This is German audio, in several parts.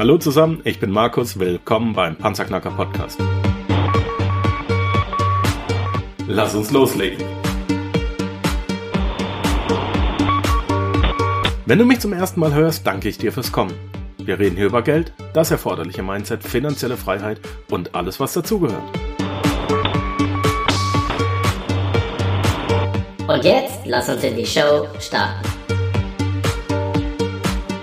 Hallo zusammen, ich bin Markus, willkommen beim Panzerknacker Podcast. Lass uns loslegen. Wenn du mich zum ersten Mal hörst, danke ich dir fürs Kommen. Wir reden hier über Geld, das erforderliche Mindset, finanzielle Freiheit und alles, was dazugehört. Und jetzt lass uns in die Show starten.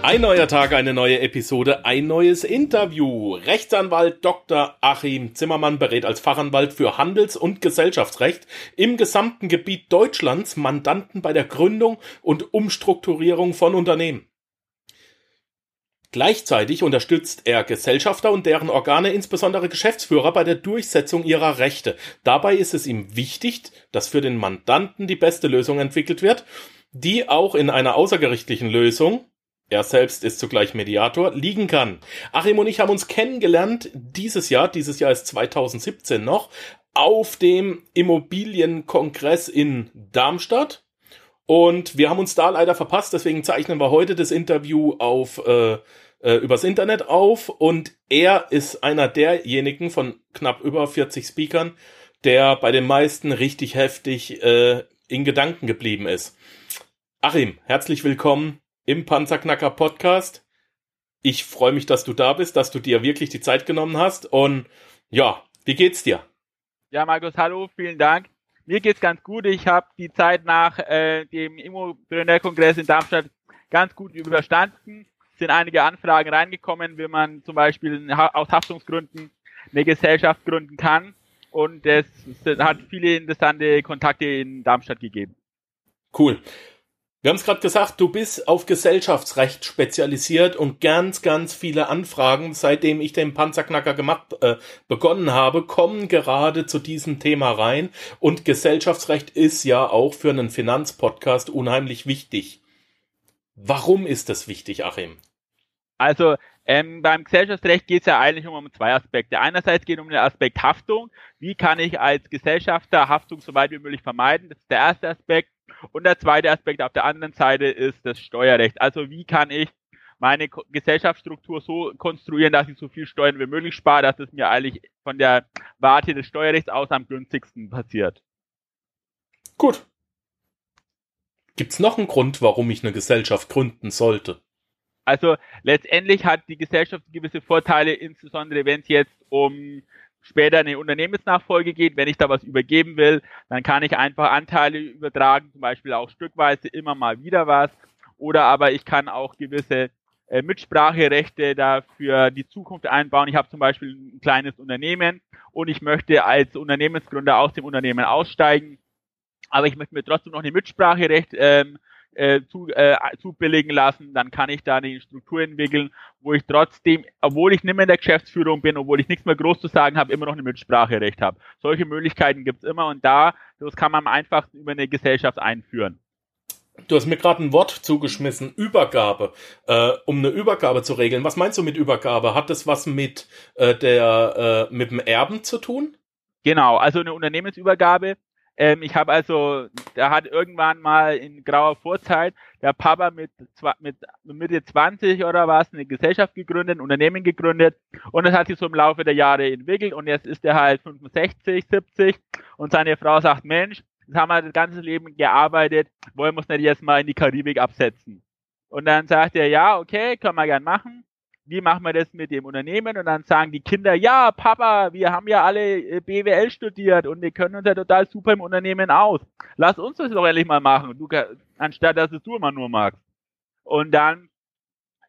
Ein neuer Tag, eine neue Episode, ein neues Interview. Rechtsanwalt Dr. Achim Zimmermann berät als Fachanwalt für Handels- und Gesellschaftsrecht im gesamten Gebiet Deutschlands Mandanten bei der Gründung und Umstrukturierung von Unternehmen. Gleichzeitig unterstützt er Gesellschafter und deren Organe, insbesondere Geschäftsführer, bei der Durchsetzung ihrer Rechte. Dabei ist es ihm wichtig, dass für den Mandanten die beste Lösung entwickelt wird, die auch in einer außergerichtlichen Lösung er selbst ist zugleich Mediator, liegen kann. Achim und ich haben uns kennengelernt dieses Jahr, dieses Jahr ist 2017 noch, auf dem Immobilienkongress in Darmstadt. Und wir haben uns da leider verpasst, deswegen zeichnen wir heute das Interview auf äh, äh, übers Internet auf. Und er ist einer derjenigen von knapp über 40 Speakern, der bei den meisten richtig heftig äh, in Gedanken geblieben ist. Achim, herzlich willkommen im Panzerknacker Podcast. Ich freue mich, dass du da bist, dass du dir wirklich die Zeit genommen hast. Und ja, wie geht's dir? Ja, Markus, hallo, vielen Dank. Mir geht's ganz gut. Ich habe die Zeit nach äh, dem Immobilienkongress in Darmstadt ganz gut überstanden. Es sind einige Anfragen reingekommen, wie man zum Beispiel aus Haftungsgründen eine Gesellschaft gründen kann. Und es hat viele interessante Kontakte in Darmstadt gegeben. Cool. Wir haben es gerade gesagt, du bist auf Gesellschaftsrecht spezialisiert und ganz, ganz viele Anfragen, seitdem ich den Panzerknacker gemacht, äh, begonnen habe, kommen gerade zu diesem Thema rein. Und Gesellschaftsrecht ist ja auch für einen Finanzpodcast unheimlich wichtig. Warum ist das wichtig, Achim? Also ähm, beim Gesellschaftsrecht geht es ja eigentlich um, um zwei Aspekte. Einerseits geht es um den Aspekt Haftung. Wie kann ich als Gesellschafter Haftung so weit wie möglich vermeiden? Das ist der erste Aspekt. Und der zweite Aspekt auf der anderen Seite ist das Steuerrecht. Also wie kann ich meine Gesellschaftsstruktur so konstruieren, dass ich so viel Steuern wie möglich spare, dass es mir eigentlich von der Warte des Steuerrechts aus am günstigsten passiert. Gut. Gibt's noch einen Grund, warum ich eine Gesellschaft gründen sollte? Also letztendlich hat die Gesellschaft gewisse Vorteile, insbesondere wenn es jetzt um später eine Unternehmensnachfolge geht, wenn ich da was übergeben will, dann kann ich einfach Anteile übertragen, zum Beispiel auch stückweise immer mal wieder was. Oder aber ich kann auch gewisse äh, Mitspracherechte dafür die Zukunft einbauen. Ich habe zum Beispiel ein kleines Unternehmen und ich möchte als Unternehmensgründer aus dem Unternehmen aussteigen, aber ich möchte mir trotzdem noch ein Mitspracherecht ähm, äh, zu, äh, zubilligen lassen, dann kann ich da eine Struktur entwickeln, wo ich trotzdem, obwohl ich nicht mehr in der Geschäftsführung bin, obwohl ich nichts mehr groß zu sagen habe, immer noch ein Mitspracherecht habe. Solche Möglichkeiten gibt's immer und da, das kann man am einfachsten über eine Gesellschaft einführen. Du hast mir gerade ein Wort zugeschmissen, Übergabe. Äh, um eine Übergabe zu regeln. Was meinst du mit Übergabe? Hat das was mit äh, der äh, mit dem Erben zu tun? Genau, also eine Unternehmensübergabe ähm, ich habe also, da hat irgendwann mal in grauer Vorzeit der Papa mit, mit Mitte 20 oder was eine Gesellschaft gegründet, ein Unternehmen gegründet und das hat sich so im Laufe der Jahre entwickelt und jetzt ist er halt 65, 70 und seine Frau sagt, Mensch, jetzt haben wir das ganze Leben gearbeitet, wollen wir uns nicht jetzt mal in die Karibik absetzen. Und dann sagt er, ja, okay, können wir gern machen wie machen wir das mit dem Unternehmen? Und dann sagen die Kinder, ja, Papa, wir haben ja alle äh, BWL studiert und wir können uns ja total super im Unternehmen aus. Lass uns das doch endlich mal machen, du, anstatt dass es du immer nur magst. Und dann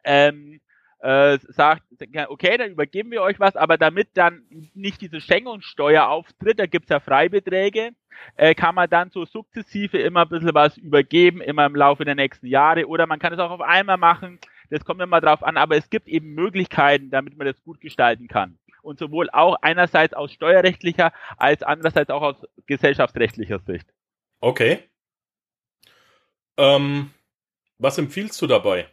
ähm, äh, sagt, okay, dann übergeben wir euch was, aber damit dann nicht diese Schenkungssteuer auftritt, da gibt's ja Freibeträge, äh, kann man dann so sukzessive immer ein bisschen was übergeben, immer im Laufe der nächsten Jahre. Oder man kann es auch auf einmal machen, das kommt immer drauf an, aber es gibt eben Möglichkeiten, damit man das gut gestalten kann. Und sowohl auch einerseits aus steuerrechtlicher als andererseits auch aus gesellschaftsrechtlicher Sicht. Okay. Ähm, was empfiehlst du dabei?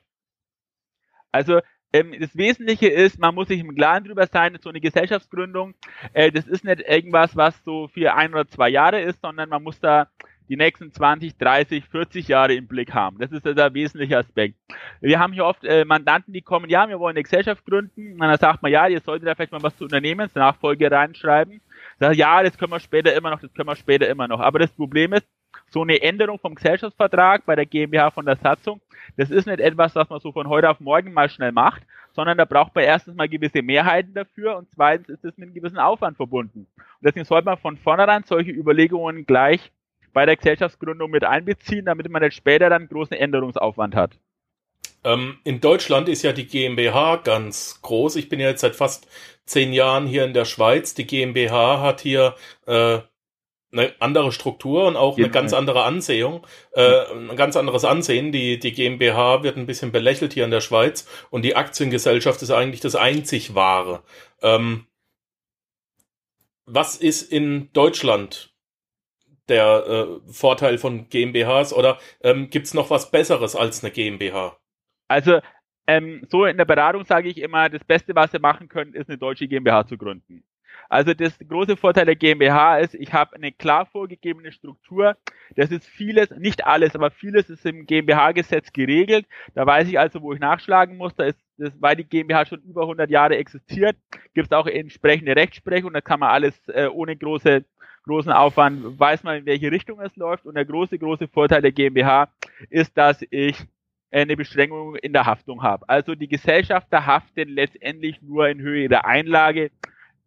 Also ähm, das Wesentliche ist, man muss sich im Klaren drüber sein, so eine Gesellschaftsgründung, äh, das ist nicht irgendwas, was so für ein oder zwei Jahre ist, sondern man muss da die nächsten 20, 30, 40 Jahre im Blick haben. Das ist ein wesentlicher Aspekt. Wir haben hier oft äh, Mandanten, die kommen, ja, wir wollen eine Gesellschaft gründen. Und dann sagt man, ja, ihr solltet da vielleicht mal was zu Unternehmensnachfolge reinschreiben. Sagt, ja, das können wir später immer noch, das können wir später immer noch. Aber das Problem ist, so eine Änderung vom Gesellschaftsvertrag bei der GmbH von der Satzung, das ist nicht etwas, was man so von heute auf morgen mal schnell macht, sondern da braucht man erstens mal gewisse Mehrheiten dafür und zweitens ist es mit einem gewissen Aufwand verbunden. Und deswegen sollte man von vornherein solche Überlegungen gleich bei der Gesellschaftsgründung mit einbeziehen, damit man nicht später dann großen Änderungsaufwand hat. Ähm, in Deutschland ist ja die GmbH ganz groß. Ich bin ja jetzt seit fast zehn Jahren hier in der Schweiz. Die GmbH hat hier äh, eine andere Struktur und auch eine ganz andere Ansehung, äh, ein ganz anderes Ansehen. Die, die GmbH wird ein bisschen belächelt hier in der Schweiz und die Aktiengesellschaft ist eigentlich das einzig wahre. Ähm, was ist in Deutschland der äh, Vorteil von GmbHs oder ähm, gibt es noch was Besseres als eine GmbH? Also ähm, so in der Beratung sage ich immer, das Beste, was Sie machen können, ist eine deutsche GmbH zu gründen. Also das große Vorteil der GmbH ist, ich habe eine klar vorgegebene Struktur. Das ist vieles, nicht alles, aber vieles ist im GmbH-Gesetz geregelt. Da weiß ich also, wo ich nachschlagen muss. Da ist, das, weil die GmbH schon über 100 Jahre existiert, gibt es auch entsprechende Rechtsprechung. Da kann man alles äh, ohne große großen Aufwand, weiß man, in welche Richtung es läuft. Und der große, große Vorteil der GmbH ist, dass ich eine Beschränkung in der Haftung habe. Also die Gesellschafter haften letztendlich nur in Höhe ihrer Einlage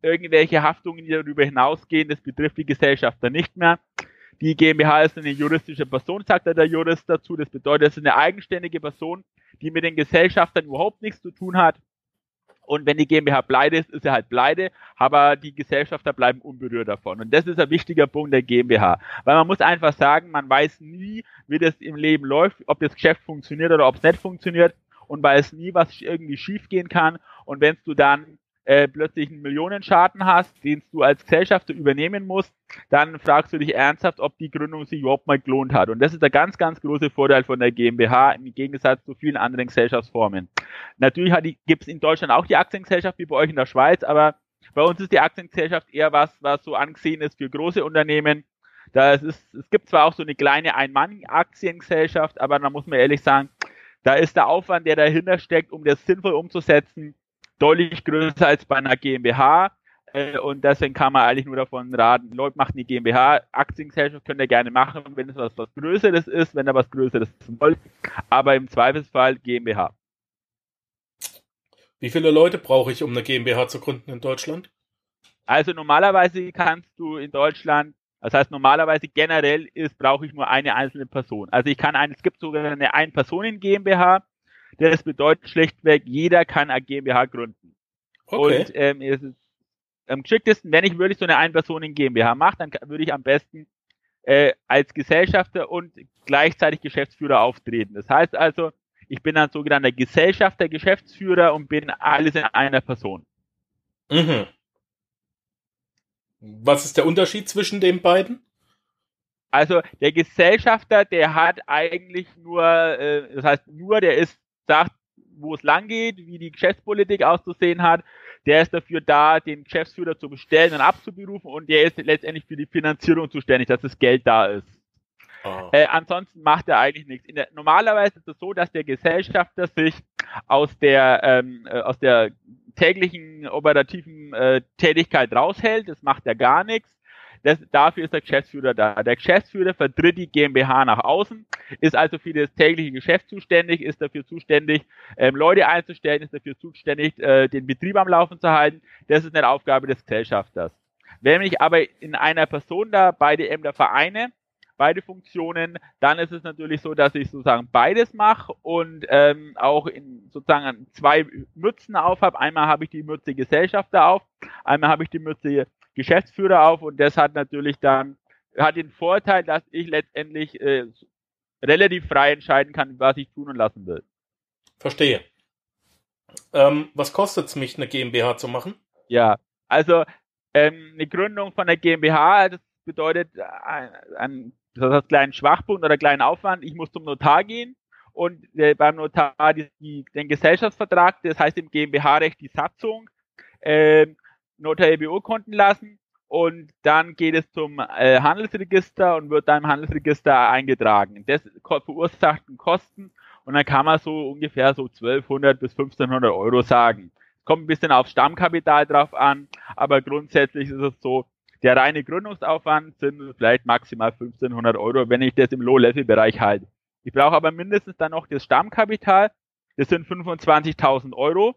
irgendwelche Haftungen, die darüber hinausgehen, das betrifft die Gesellschafter nicht mehr. Die GmbH ist eine juristische Person, sagt der Jurist dazu. Das bedeutet, es ist eine eigenständige Person, die mit den Gesellschaftern überhaupt nichts zu tun hat. Und wenn die GmbH pleite ist, ist sie halt pleite, aber die Gesellschafter bleiben unberührt davon. Und das ist ein wichtiger Punkt der GmbH. Weil man muss einfach sagen, man weiß nie, wie das im Leben läuft, ob das Geschäft funktioniert oder ob es nicht funktioniert und weiß nie, was irgendwie schiefgehen kann. Und wenn du dann äh, plötzlich einen Millionenschaden hast, den du als Gesellschafter übernehmen musst, dann fragst du dich ernsthaft, ob die Gründung sich überhaupt mal gelohnt hat. Und das ist der ganz, ganz große Vorteil von der GmbH im Gegensatz zu vielen anderen Gesellschaftsformen. Natürlich gibt es in Deutschland auch die Aktiengesellschaft wie bei euch in der Schweiz, aber bei uns ist die Aktiengesellschaft eher was, was so angesehen ist für große Unternehmen. Da ist, es gibt zwar auch so eine kleine Ein-Mann-Aktiengesellschaft, aber da muss man ehrlich sagen, da ist der Aufwand, der dahinter steckt, um das sinnvoll umzusetzen, deutlich größer als bei einer GmbH. Äh, und deswegen kann man eigentlich nur davon raten, Leute machen die GmbH, Aktiengesellschaft könnt ihr gerne machen, wenn es was, was Größeres ist, wenn ihr was Größeres wollt. Aber im Zweifelsfall GmbH. Wie viele Leute brauche ich, um eine GmbH zu gründen in Deutschland? Also normalerweise kannst du in Deutschland, das heißt normalerweise generell ist, brauche ich nur eine einzelne Person. Also ich kann ein, es gibt sogar eine Ein-Personen-GmbH, das bedeutet schlechtweg, jeder kann eine GmbH gründen. Okay. Und ähm, es ist am geschicktesten, wenn ich wirklich so eine Ein-Personen-GmbH mache, dann würde ich am besten äh, als Gesellschafter und gleichzeitig Geschäftsführer auftreten. Das heißt also, ich bin ein sogenannter Gesellschafter, Geschäftsführer und bin alles in einer Person. Mhm. Was ist der Unterschied zwischen den beiden? Also der Gesellschafter, der hat eigentlich nur, äh, das heißt nur, der ist sagt, wo es lang geht, wie die Geschäftspolitik auszusehen hat. Der ist dafür da, den Geschäftsführer zu bestellen und abzuberufen und der ist letztendlich für die Finanzierung zuständig, dass das Geld da ist. Oh. Äh, ansonsten macht er eigentlich nichts. Der, normalerweise ist es so, dass der Gesellschafter sich aus der ähm, äh, aus der täglichen operativen äh, Tätigkeit raushält. Das macht er gar nichts. Das, dafür ist der Geschäftsführer da. Der Geschäftsführer vertritt die GmbH nach außen, ist also für das tägliche Geschäft zuständig, ist dafür zuständig, ähm, Leute einzustellen, ist dafür zuständig, äh, den Betrieb am Laufen zu halten. Das ist eine Aufgabe des Gesellschafters. Wenn ich aber in einer Person da beide Ämter vereine, beide Funktionen, dann ist es natürlich so, dass ich sozusagen beides mache und ähm, auch in sozusagen zwei Mützen auf habe. Einmal habe ich die Mütze Gesellschafter auf, einmal habe ich die Mütze Geschäftsführer auf und das hat natürlich dann hat den Vorteil, dass ich letztendlich äh, relativ frei entscheiden kann, was ich tun und lassen will. Verstehe. Ähm, was kostet es mich, eine GmbH zu machen? Ja, also ähm, eine Gründung von der GmbH, das bedeutet ein, ein das heißt, kleinen Schwachpunkt oder kleinen Aufwand. Ich muss zum Notar gehen und äh, beim Notar die, die, den Gesellschaftsvertrag, das heißt im GmbH-Recht die Satzung, äh, notariell beurkunden lassen und dann geht es zum äh, Handelsregister und wird dann im Handelsregister eingetragen. Das verursacht Kosten und dann kann man so ungefähr so 1200 bis 1500 Euro sagen. Kommt ein bisschen auf Stammkapital drauf an, aber grundsätzlich ist es so, der reine Gründungsaufwand sind vielleicht maximal 1500 Euro, wenn ich das im Low-Level-Bereich halte. Ich brauche aber mindestens dann noch das Stammkapital, das sind 25.000 Euro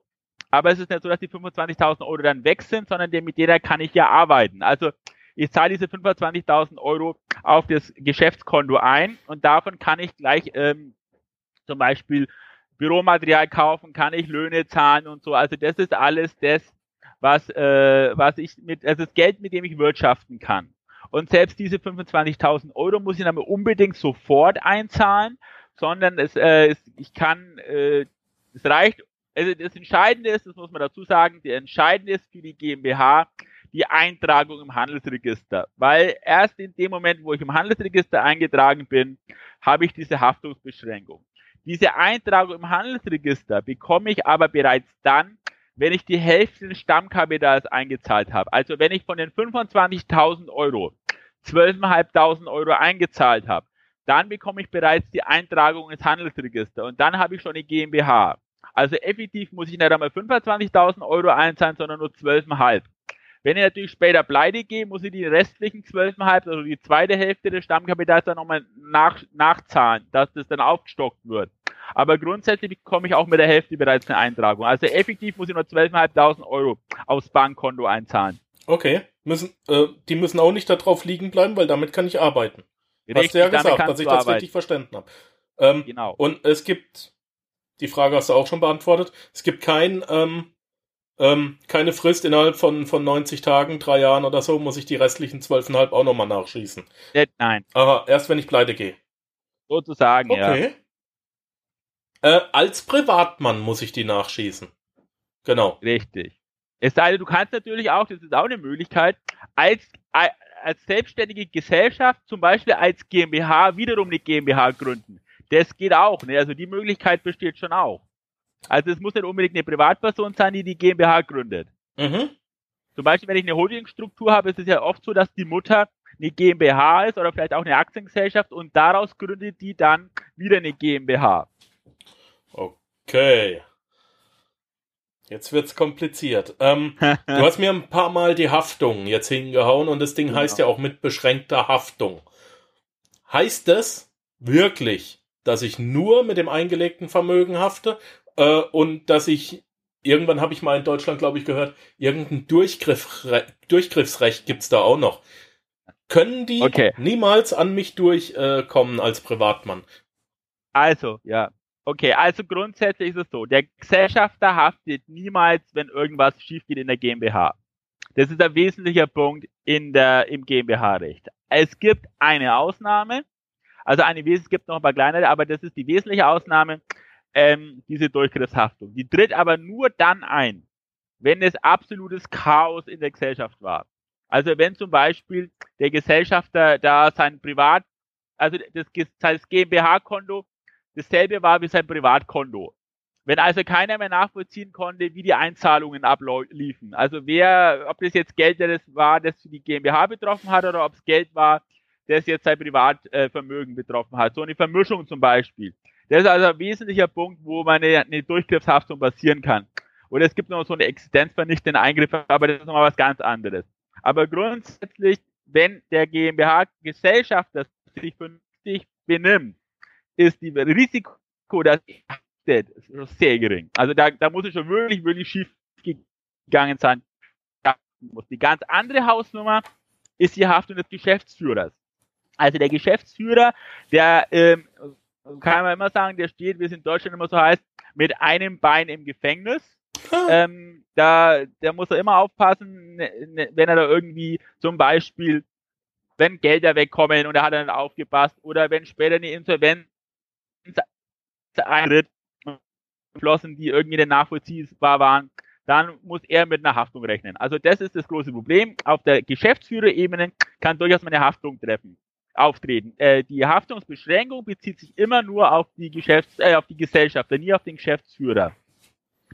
aber es ist nicht so, dass die 25.000 Euro dann weg sind, sondern mit jeder kann ich ja arbeiten. Also ich zahle diese 25.000 Euro auf das Geschäftskonto ein und davon kann ich gleich ähm, zum Beispiel Büromaterial kaufen, kann ich Löhne zahlen und so. Also das ist alles das, was, äh, was ich mit, also das Geld, mit dem ich wirtschaften kann. Und selbst diese 25.000 Euro muss ich dann unbedingt sofort einzahlen, sondern es, äh, es ich kann, äh, es reicht also das Entscheidende ist, das muss man dazu sagen, der Entscheidende ist für die GmbH die Eintragung im Handelsregister. Weil erst in dem Moment, wo ich im Handelsregister eingetragen bin, habe ich diese Haftungsbeschränkung. Diese Eintragung im Handelsregister bekomme ich aber bereits dann, wenn ich die Hälfte des Stammkapitals eingezahlt habe. Also wenn ich von den 25.000 Euro 12.500 Euro eingezahlt habe, dann bekomme ich bereits die Eintragung ins Handelsregister und dann habe ich schon eine GmbH. Also effektiv muss ich nicht einmal 25.000 Euro einzahlen, sondern nur 12,5. Wenn ich natürlich später pleite gehe, muss ich die restlichen 12,5, also die zweite Hälfte des Stammkapitals dann nochmal nach, nachzahlen, dass das dann aufgestockt wird. Aber grundsätzlich bekomme ich auch mit der Hälfte bereits eine Eintragung. Also effektiv muss ich nur 12.500 Euro aufs Bankkonto einzahlen. Okay, müssen, äh, die müssen auch nicht darauf liegen bleiben, weil damit kann ich arbeiten. Richtig, Hast du ja gesagt, dass ich das arbeiten. richtig verstanden habe. Ähm, genau. Und es gibt die Frage hast du auch schon beantwortet. Es gibt kein, ähm, ähm, keine Frist innerhalb von, von 90 Tagen, drei Jahren oder so, muss ich die restlichen 12,5 auch nochmal nachschießen. Nein. Aha, erst wenn ich pleite gehe. Sozusagen, okay. ja. Äh, als Privatmann muss ich die nachschießen. Genau. Richtig. Es sei denn, du kannst natürlich auch, das ist auch eine Möglichkeit, als, als selbstständige Gesellschaft, zum Beispiel als GmbH, wiederum eine GmbH gründen. Das geht auch, ne? Also die Möglichkeit besteht schon auch. Also es muss nicht unbedingt eine Privatperson sein, die die GmbH gründet. Mhm. Zum Beispiel, wenn ich eine Holdingstruktur habe, ist es ja oft so, dass die Mutter eine GmbH ist oder vielleicht auch eine Aktiengesellschaft und daraus gründet die dann wieder eine GmbH. Okay. Jetzt wird's kompliziert. Ähm, du hast mir ein paar Mal die Haftung jetzt hingehauen und das Ding genau. heißt ja auch mit beschränkter Haftung. Heißt das wirklich, dass ich nur mit dem eingelegten Vermögen hafte äh, und dass ich irgendwann habe ich mal in Deutschland, glaube ich, gehört, irgendein Durchgriff, Durchgriffsrecht gibt's da auch noch. Können die okay. niemals an mich durchkommen äh, als Privatmann? Also, ja. Okay, also grundsätzlich ist es so, der Gesellschafter haftet niemals, wenn irgendwas schief geht in der GmbH. Das ist ein wesentlicher Punkt in der, im GmbH-Recht. Es gibt eine Ausnahme, also eine es gibt noch ein paar kleinere, aber das ist die wesentliche Ausnahme, ähm, diese Durchgriffshaftung. Die tritt aber nur dann ein, wenn es absolutes Chaos in der Gesellschaft war. Also wenn zum Beispiel der Gesellschafter da sein Privat, also das, das GmbH-Konto dasselbe war wie sein Privatkonto. Wenn also keiner mehr nachvollziehen konnte, wie die Einzahlungen abliefen, also wer, ob das jetzt Geld das war, das für die GmbH betroffen hat oder ob es Geld war, das jetzt sein Privatvermögen betroffen hat. So eine Vermischung zum Beispiel. Das ist also ein wesentlicher Punkt, wo meine eine Durchgriffshaftung passieren kann. Oder es gibt noch so eine existenzvernichtende Eingriffe, aber das ist nochmal was ganz anderes. Aber grundsätzlich, wenn der GmbH-Gesellschafter sich vernünftig benimmt, ist die Risiko, dass sehr gering. Also da, da muss es schon wirklich, wirklich schief gegangen sein. Die ganz andere Hausnummer ist die Haftung des Geschäftsführers. Also der Geschäftsführer, der ähm, kann man immer sagen, der steht, wie es in Deutschland immer so heißt, mit einem Bein im Gefängnis. Ähm, da, der muss er immer aufpassen, ne, ne, wenn er da irgendwie zum Beispiel, wenn Gelder wegkommen und er hat dann aufgepasst oder wenn später eine Insolvenz eintritt, Flossen, die irgendwie nicht nachvollziehbar waren, dann muss er mit einer Haftung rechnen. Also das ist das große Problem. Auf der Geschäftsführerebene kann durchaus mal eine Haftung treffen auftreten. Äh, die Haftungsbeschränkung bezieht sich immer nur auf die Geschäfts äh, auf die Gesellschaft, nie auf den Geschäftsführer.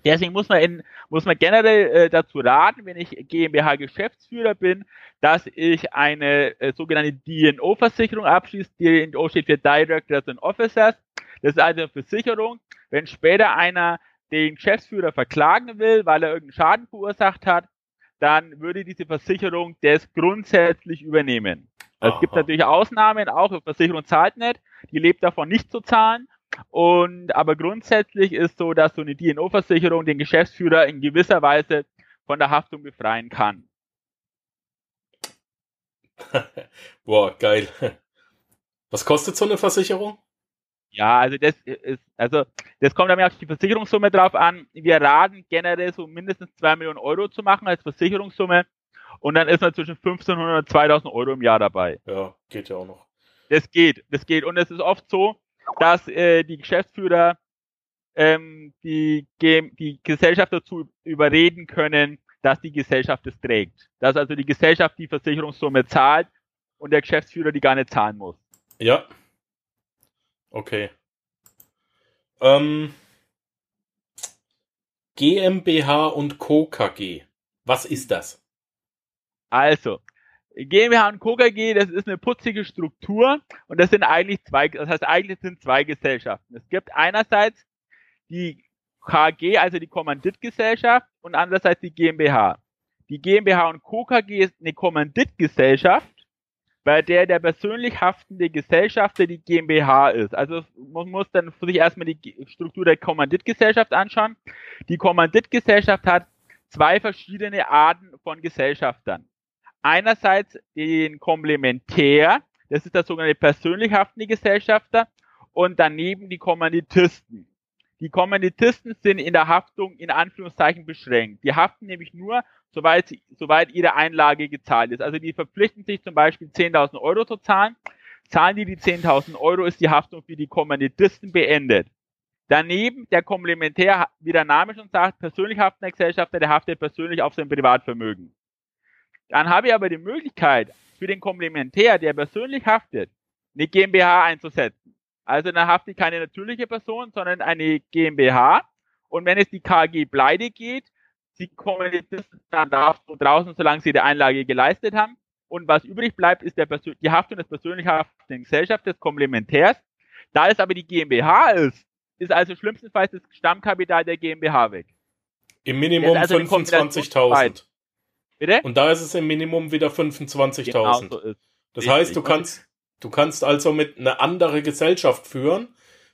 Deswegen muss man, in, muss man generell äh, dazu raten, wenn ich GmbH-Geschäftsführer bin, dass ich eine äh, sogenannte DNO-Versicherung abschließe. DNO steht für Directors and Officers. Das ist also eine Versicherung. Wenn später einer den Geschäftsführer verklagen will, weil er irgendeinen Schaden verursacht hat, dann würde diese Versicherung das grundsätzlich übernehmen. Es gibt natürlich Ausnahmen, auch Versicherung zahlt nicht, die lebt davon nicht zu zahlen. Und aber grundsätzlich ist so, dass so eine DNO-Versicherung den Geschäftsführer in gewisser Weise von der Haftung befreien kann. Boah, geil. Was kostet so eine Versicherung? Ja, also das ist, also das kommt dann auf die Versicherungssumme drauf an. Wir raten generell so mindestens zwei Millionen Euro zu machen als Versicherungssumme. Und dann ist man zwischen 1500 und 2000 Euro im Jahr dabei. Ja, geht ja auch noch. Das geht, das geht. Und es ist oft so, dass äh, die Geschäftsführer ähm, die, die Gesellschaft dazu überreden können, dass die Gesellschaft es trägt. Dass also die Gesellschaft die Versicherungssumme zahlt und der Geschäftsführer die gar nicht zahlen muss. Ja. Okay. Ähm, GmbH und Co. KG. Was ist das? Also, GmbH und Co. Das ist eine putzige Struktur und das sind eigentlich zwei, das heißt eigentlich sind zwei Gesellschaften. Es gibt einerseits die KG, also die Kommanditgesellschaft und andererseits die GmbH. Die GmbH und Co. Ist eine Kommanditgesellschaft, bei der der persönlich haftende Gesellschafter die GmbH ist. Also man muss dann sich erstmal die Struktur der Kommanditgesellschaft anschauen. Die Kommanditgesellschaft hat zwei verschiedene Arten von Gesellschaftern einerseits den Komplementär, das ist der sogenannte persönlich haftende Gesellschafter, und daneben die Kommanditisten. Die Kommanditisten sind in der Haftung in Anführungszeichen beschränkt. Die haften nämlich nur, soweit, soweit ihre Einlage gezahlt ist. Also die verpflichten sich zum Beispiel 10.000 Euro zu zahlen. Zahlen die die 10.000 Euro, ist die Haftung für die Kommanditisten beendet. Daneben der Komplementär, wie der Name schon sagt, persönlich haftender Gesellschafter, der haftet persönlich auf sein Privatvermögen. Dann habe ich aber die Möglichkeit, für den Komplementär, der persönlich haftet, eine GmbH einzusetzen. Also dann haftet keine natürliche Person, sondern eine GmbH. Und wenn es die KG pleite geht, sie kommen dann draußen, solange sie die Einlage geleistet haben. Und was übrig bleibt, ist der Persön die Haftung des persönlich haftenden Gesellschaft des Komplementärs. Da es aber die GmbH ist, ist also schlimmstenfalls das Stammkapital der GmbH weg. Im Minimum also 25.000. Bitte? Und da ist es im Minimum wieder 25.000. Genau so. Das Richtig. heißt, du kannst, du kannst also mit einer andere Gesellschaft führen,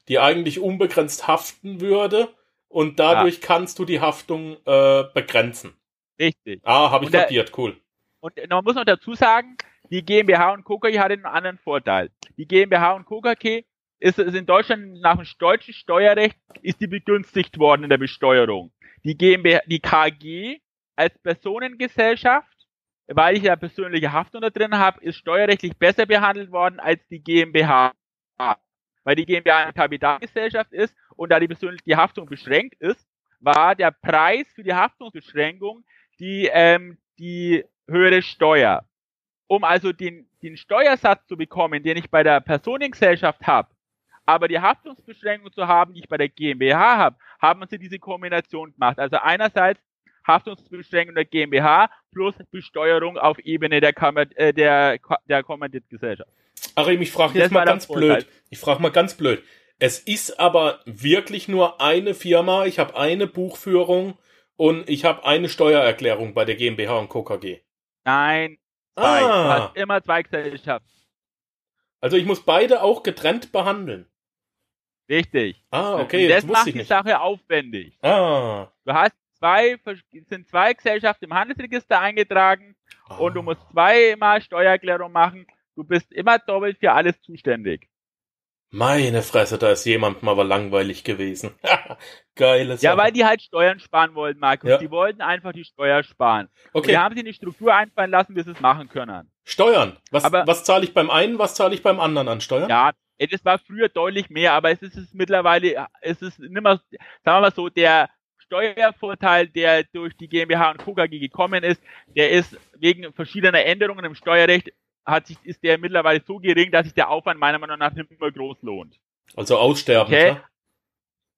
die eigentlich unbegrenzt haften würde und dadurch ja. kannst du die Haftung äh, begrenzen. Richtig. Ah, habe ich und kapiert, cool. Und man muss noch dazu sagen, die GmbH und KKG hat einen anderen Vorteil. Die GmbH und KKG ist, ist in Deutschland nach dem deutschen Steuerrecht ist die begünstigt worden in der Besteuerung. Die GmbH, die KG als Personengesellschaft, weil ich ja persönliche Haftung da drin habe, ist steuerrechtlich besser behandelt worden als die GmbH. Weil die GmbH eine Kapitalgesellschaft ist und da die, die Haftung beschränkt ist, war der Preis für die Haftungsbeschränkung die, ähm, die höhere Steuer. Um also den, den Steuersatz zu bekommen, den ich bei der Personengesellschaft habe, aber die Haftungsbeschränkung zu haben, die ich bei der GmbH habe, haben sie diese Kombination gemacht. Also einerseits Haftungsbeschränkung der GmbH plus Besteuerung auf Ebene der, Kammer, äh, der, der Kommanditgesellschaft. Achim, ich frage jetzt mal ganz blöd. Ich frage mal ganz blöd. Es ist aber wirklich nur eine Firma, ich habe eine Buchführung und ich habe eine Steuererklärung bei der GmbH und KKG. Nein, zwei. Ah. Du hast immer zwei Gesellschaften. Also ich muss beide auch getrennt behandeln. Richtig. Ah, okay. das macht die. Sache aufwendig. Ah. Du hast zwei, sind zwei Gesellschaften im Handelsregister eingetragen oh. und du musst zweimal Steuererklärung machen. Du bist immer doppelt für alles zuständig. Meine Fresse, da ist jemand mal langweilig gewesen. Geile Sache. Ja, weil die halt Steuern sparen wollten, Markus. Ja. Die wollten einfach die Steuer sparen. Okay. Und die haben sie in die Struktur einfallen lassen, wie sie es machen können. Steuern. Was, aber, was zahle ich beim einen, was zahle ich beim anderen an Steuern? Ja, das war früher deutlich mehr, aber es ist es mittlerweile, es ist nimmer, sagen wir mal so, der Steuervorteil, der durch die GmbH und Co. KG gekommen ist, der ist wegen verschiedener Änderungen im Steuerrecht hat sich, ist der mittlerweile so gering, dass sich der Aufwand meiner Meinung nach nicht mehr groß lohnt. Also aussterben, okay?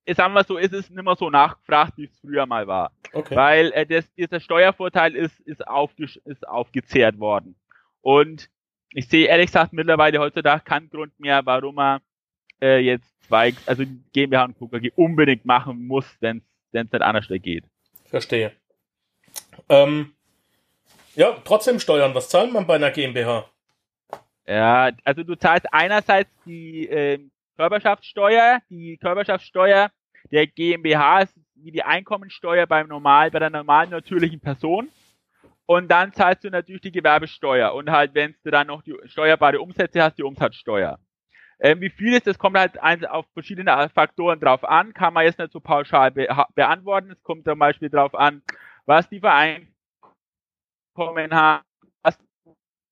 ich sag mal so, ist es nicht mehr so nachgefragt, wie es früher mal war. Okay. Weil äh, das, dieser Steuervorteil ist, ist, aufge, ist aufgezehrt worden. Und ich sehe ehrlich gesagt mittlerweile heutzutage keinen Grund mehr, warum man äh, jetzt zwei, also GmbH und KKG unbedingt machen muss, wenn es nicht anders geht. Verstehe. Ähm, ja, trotzdem Steuern. Was zahlt man bei einer GmbH? Ja, also du zahlst einerseits die äh, Körperschaftssteuer, die Körperschaftssteuer der GmbH ist wie die Einkommensteuer beim normal, bei der normalen natürlichen Person. Und dann zahlst du natürlich die Gewerbesteuer und halt, wenn du dann noch die steuerbare Umsätze hast, die Umsatzsteuer. Ähm, wie viel ist, das kommt halt auf verschiedene Faktoren drauf an, kann man jetzt nicht so pauschal be beantworten. Es kommt zum Beispiel drauf an, was die Vereinkommen haben, was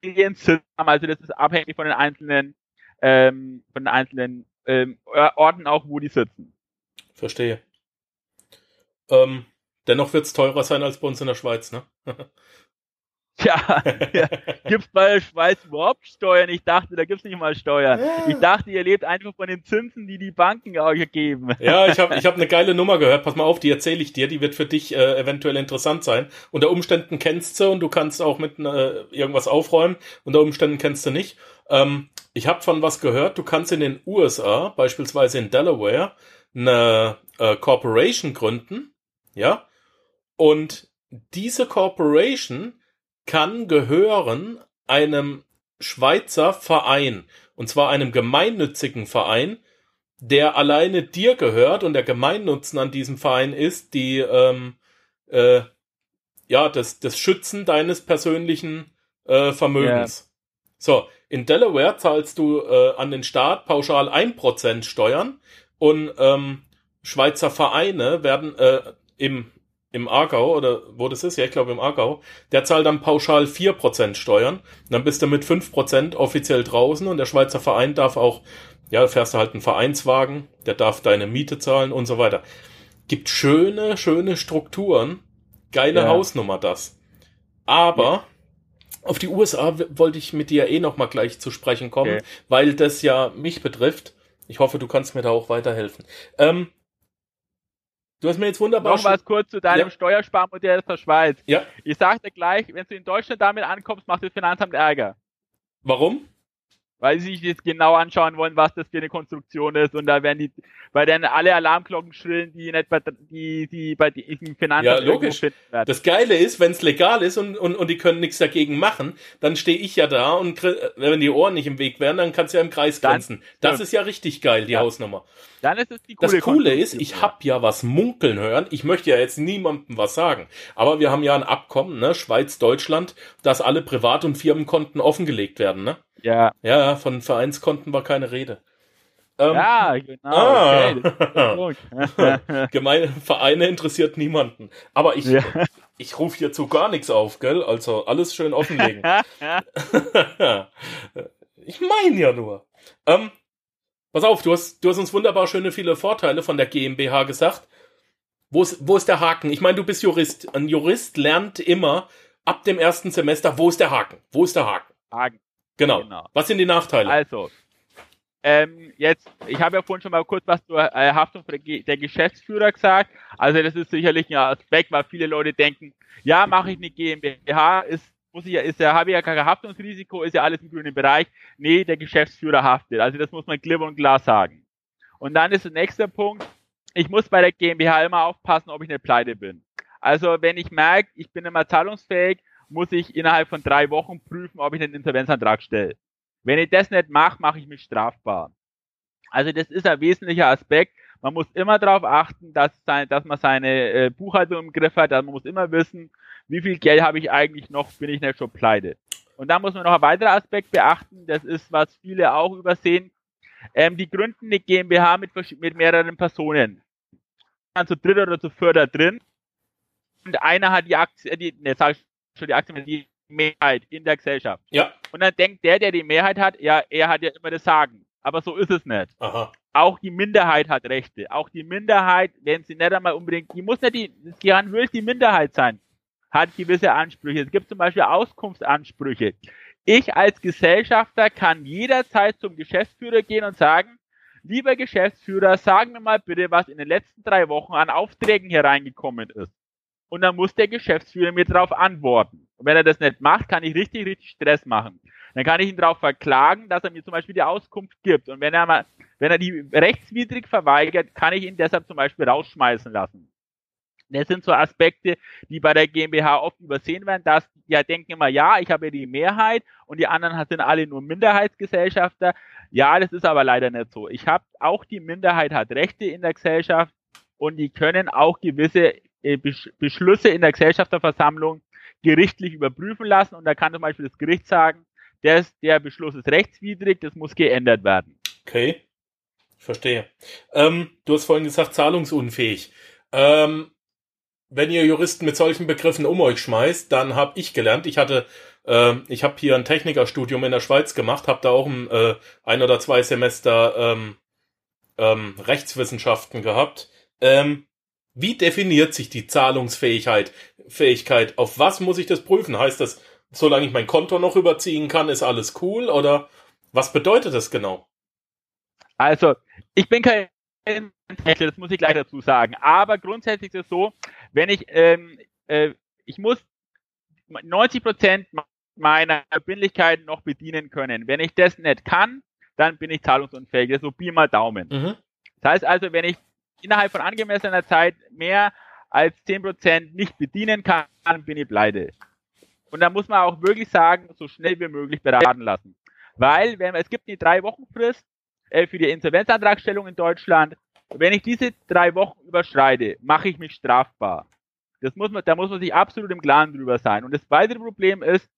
die haben. Also das ist abhängig von den einzelnen, ähm, von den einzelnen ähm, Orten auch, wo die sitzen. Verstehe. Ähm, dennoch wird es teurer sein als bei uns in der Schweiz, ne? Tja, ja. gibt's bei der Schweiz überhaupt Steuern? Ich dachte, da gibt's nicht mal Steuern. Ja. Ich dachte, ihr lebt einfach von den Zinsen, die die Banken euch geben. Ja, ich habe ich hab eine geile Nummer gehört. Pass mal auf, die erzähle ich dir. Die wird für dich äh, eventuell interessant sein. Unter Umständen kennst du und du kannst auch mit äh, irgendwas aufräumen. Unter Umständen kennst du nicht. Ähm, ich habe von was gehört. Du kannst in den USA, beispielsweise in Delaware, eine äh, Corporation gründen. Ja. Und diese Corporation kann gehören einem Schweizer Verein. Und zwar einem gemeinnützigen Verein, der alleine dir gehört und der Gemeinnutzen an diesem Verein ist, die ähm, äh, ja das, das Schützen deines persönlichen äh, Vermögens. Yeah. So, in Delaware zahlst du äh, an den Staat pauschal ein Prozent Steuern und ähm, Schweizer Vereine werden äh, im im Aargau oder wo das ist, ja, ich glaube im Aargau, der zahlt dann pauschal vier Prozent Steuern. dann bist du mit fünf Prozent offiziell draußen und der Schweizer Verein darf auch, ja, fährst du halt einen Vereinswagen, der darf deine Miete zahlen und so weiter. Gibt schöne, schöne Strukturen. Geile ja. Hausnummer das. Aber ja. auf die USA wollte ich mit dir eh noch mal gleich zu sprechen kommen, okay. weil das ja mich betrifft. Ich hoffe, du kannst mir da auch weiterhelfen. Ähm, Du hast mir jetzt wunderbar. Noch was kurz zu deinem ja. Steuersparmodell der Schweiz. Ja. Ich sagte gleich, wenn du in Deutschland damit ankommst, macht das Finanzamt Ärger. Warum? Weil sie sich jetzt genau anschauen wollen, was das für eine Konstruktion ist und da werden die, weil dann alle Alarmglocken schrillen, die nicht bei, die, die bei diesem Finanzamt Ja, logisch. Das Geile ist, wenn es legal ist und, und, und die können nichts dagegen machen, dann stehe ich ja da und wenn die Ohren nicht im Weg wären, dann kannst du ja im Kreis grenzen. Das ist ja richtig geil, die ja. Hausnummer. Dann ist es die coole Das Coole ist, ich habe ja was munkeln hören. Ich möchte ja jetzt niemandem was sagen. Aber wir haben ja ein Abkommen, ne, Schweiz, Deutschland, dass alle Privat- und Firmenkonten offengelegt werden, ne? Ja. Ja, von Vereinskonten war keine Rede. Ähm, ja, genau. Ah. Okay, Gemeine Vereine interessiert niemanden. Aber ich, ja. ich rufe hierzu gar nichts auf, gell? Also alles schön offenlegen. ich meine ja nur. Ähm, pass auf, du hast, du hast uns wunderbar schöne viele Vorteile von der GmbH gesagt. Wo ist, wo ist der Haken? Ich meine, du bist Jurist. Ein Jurist lernt immer ab dem ersten Semester, wo ist der Haken? Wo ist der Haken? Haken. Genau. genau. Was sind die Nachteile? Also, ähm, jetzt, ich habe ja vorhin schon mal kurz was zur äh, Haftung der Geschäftsführer gesagt. Also das ist sicherlich ein Aspekt, weil viele Leute denken, ja, mache ich eine GmbH, ist muss ich ja, ist ja, habe ich ja kein Haftungsrisiko, ist ja alles im grünen Bereich. Nee, der Geschäftsführer haftet. Also das muss man klipp und klar sagen. Und dann ist der nächste Punkt, ich muss bei der GmbH immer aufpassen, ob ich eine pleite bin. Also wenn ich merke, ich bin immer zahlungsfähig muss ich innerhalb von drei Wochen prüfen, ob ich einen Insolvenzantrag stelle. Wenn ich das nicht mache, mache ich mich strafbar. Also das ist ein wesentlicher Aspekt. Man muss immer darauf achten, dass, sein, dass man seine äh, Buchhaltung im Griff hat. Also man muss immer wissen, wie viel Geld habe ich eigentlich noch, bin ich nicht schon pleite. Und da muss man noch ein weiterer Aspekt beachten. Das ist, was viele auch übersehen. Ähm, die gründen eine GmbH mit, mit mehreren Personen. Zu dritt oder zu vierter drin. Und einer hat die Aktie, die, ne, sag ich schon die Aktien die Mehrheit in der Gesellschaft. Ja. Und dann denkt der, der die Mehrheit hat, ja, er hat ja immer das Sagen. Aber so ist es nicht. Aha. Auch die Minderheit hat Rechte. Auch die Minderheit, wenn sie nicht einmal unbedingt, die muss nicht die, die will die Minderheit sein, hat gewisse Ansprüche. Es gibt zum Beispiel Auskunftsansprüche. Ich als Gesellschafter kann jederzeit zum Geschäftsführer gehen und sagen, lieber Geschäftsführer, sagen mir mal bitte, was in den letzten drei Wochen an Aufträgen hier reingekommen ist. Und dann muss der Geschäftsführer mir darauf antworten. Und wenn er das nicht macht, kann ich richtig, richtig Stress machen. Dann kann ich ihn darauf verklagen, dass er mir zum Beispiel die Auskunft gibt. Und wenn er mal, wenn er die rechtswidrig verweigert, kann ich ihn deshalb zum Beispiel rausschmeißen lassen. Das sind so Aspekte, die bei der GmbH oft übersehen werden, dass ja denken immer, ja, ich habe die Mehrheit und die anderen sind alle nur Minderheitsgesellschafter. Ja, das ist aber leider nicht so. Ich habe auch die Minderheit hat Rechte in der Gesellschaft und die können auch gewisse Beschlüsse in der Gesellschafterversammlung gerichtlich überprüfen lassen und da kann zum Beispiel das Gericht sagen, der, der Beschluss ist rechtswidrig, das muss geändert werden. Okay, verstehe. Ähm, du hast vorhin gesagt, zahlungsunfähig. Ähm, wenn ihr Juristen mit solchen Begriffen um euch schmeißt, dann habe ich gelernt, ich hatte, äh, ich habe hier ein Technikerstudium in der Schweiz gemacht, habe da auch ein, äh, ein oder zwei Semester ähm, ähm, Rechtswissenschaften gehabt. Ähm, wie definiert sich die Zahlungsfähigkeit? Fähigkeit? Auf was muss ich das prüfen? Heißt das, solange ich mein Konto noch überziehen kann, ist alles cool? Oder was bedeutet das genau? Also, ich bin kein Techniker, das muss ich gleich dazu sagen. Aber grundsätzlich ist es so, wenn ich, ähm, äh, ich muss 90 Prozent meiner Verbindlichkeiten noch bedienen können. Wenn ich das nicht kann, dann bin ich zahlungsunfähig. Das ist so Pi mal Daumen. Mhm. Das heißt also, wenn ich innerhalb von angemessener Zeit mehr als 10% nicht bedienen kann, bin ich pleite. Und da muss man auch wirklich sagen, so schnell wie möglich beraten lassen. Weil, wenn es gibt eine drei Wochen Frist äh, für die Insolvenzantragstellung in Deutschland, wenn ich diese drei Wochen überschreite, mache ich mich strafbar. Das muss man, da muss man sich absolut im Klaren drüber sein. Und das weitere Problem ist,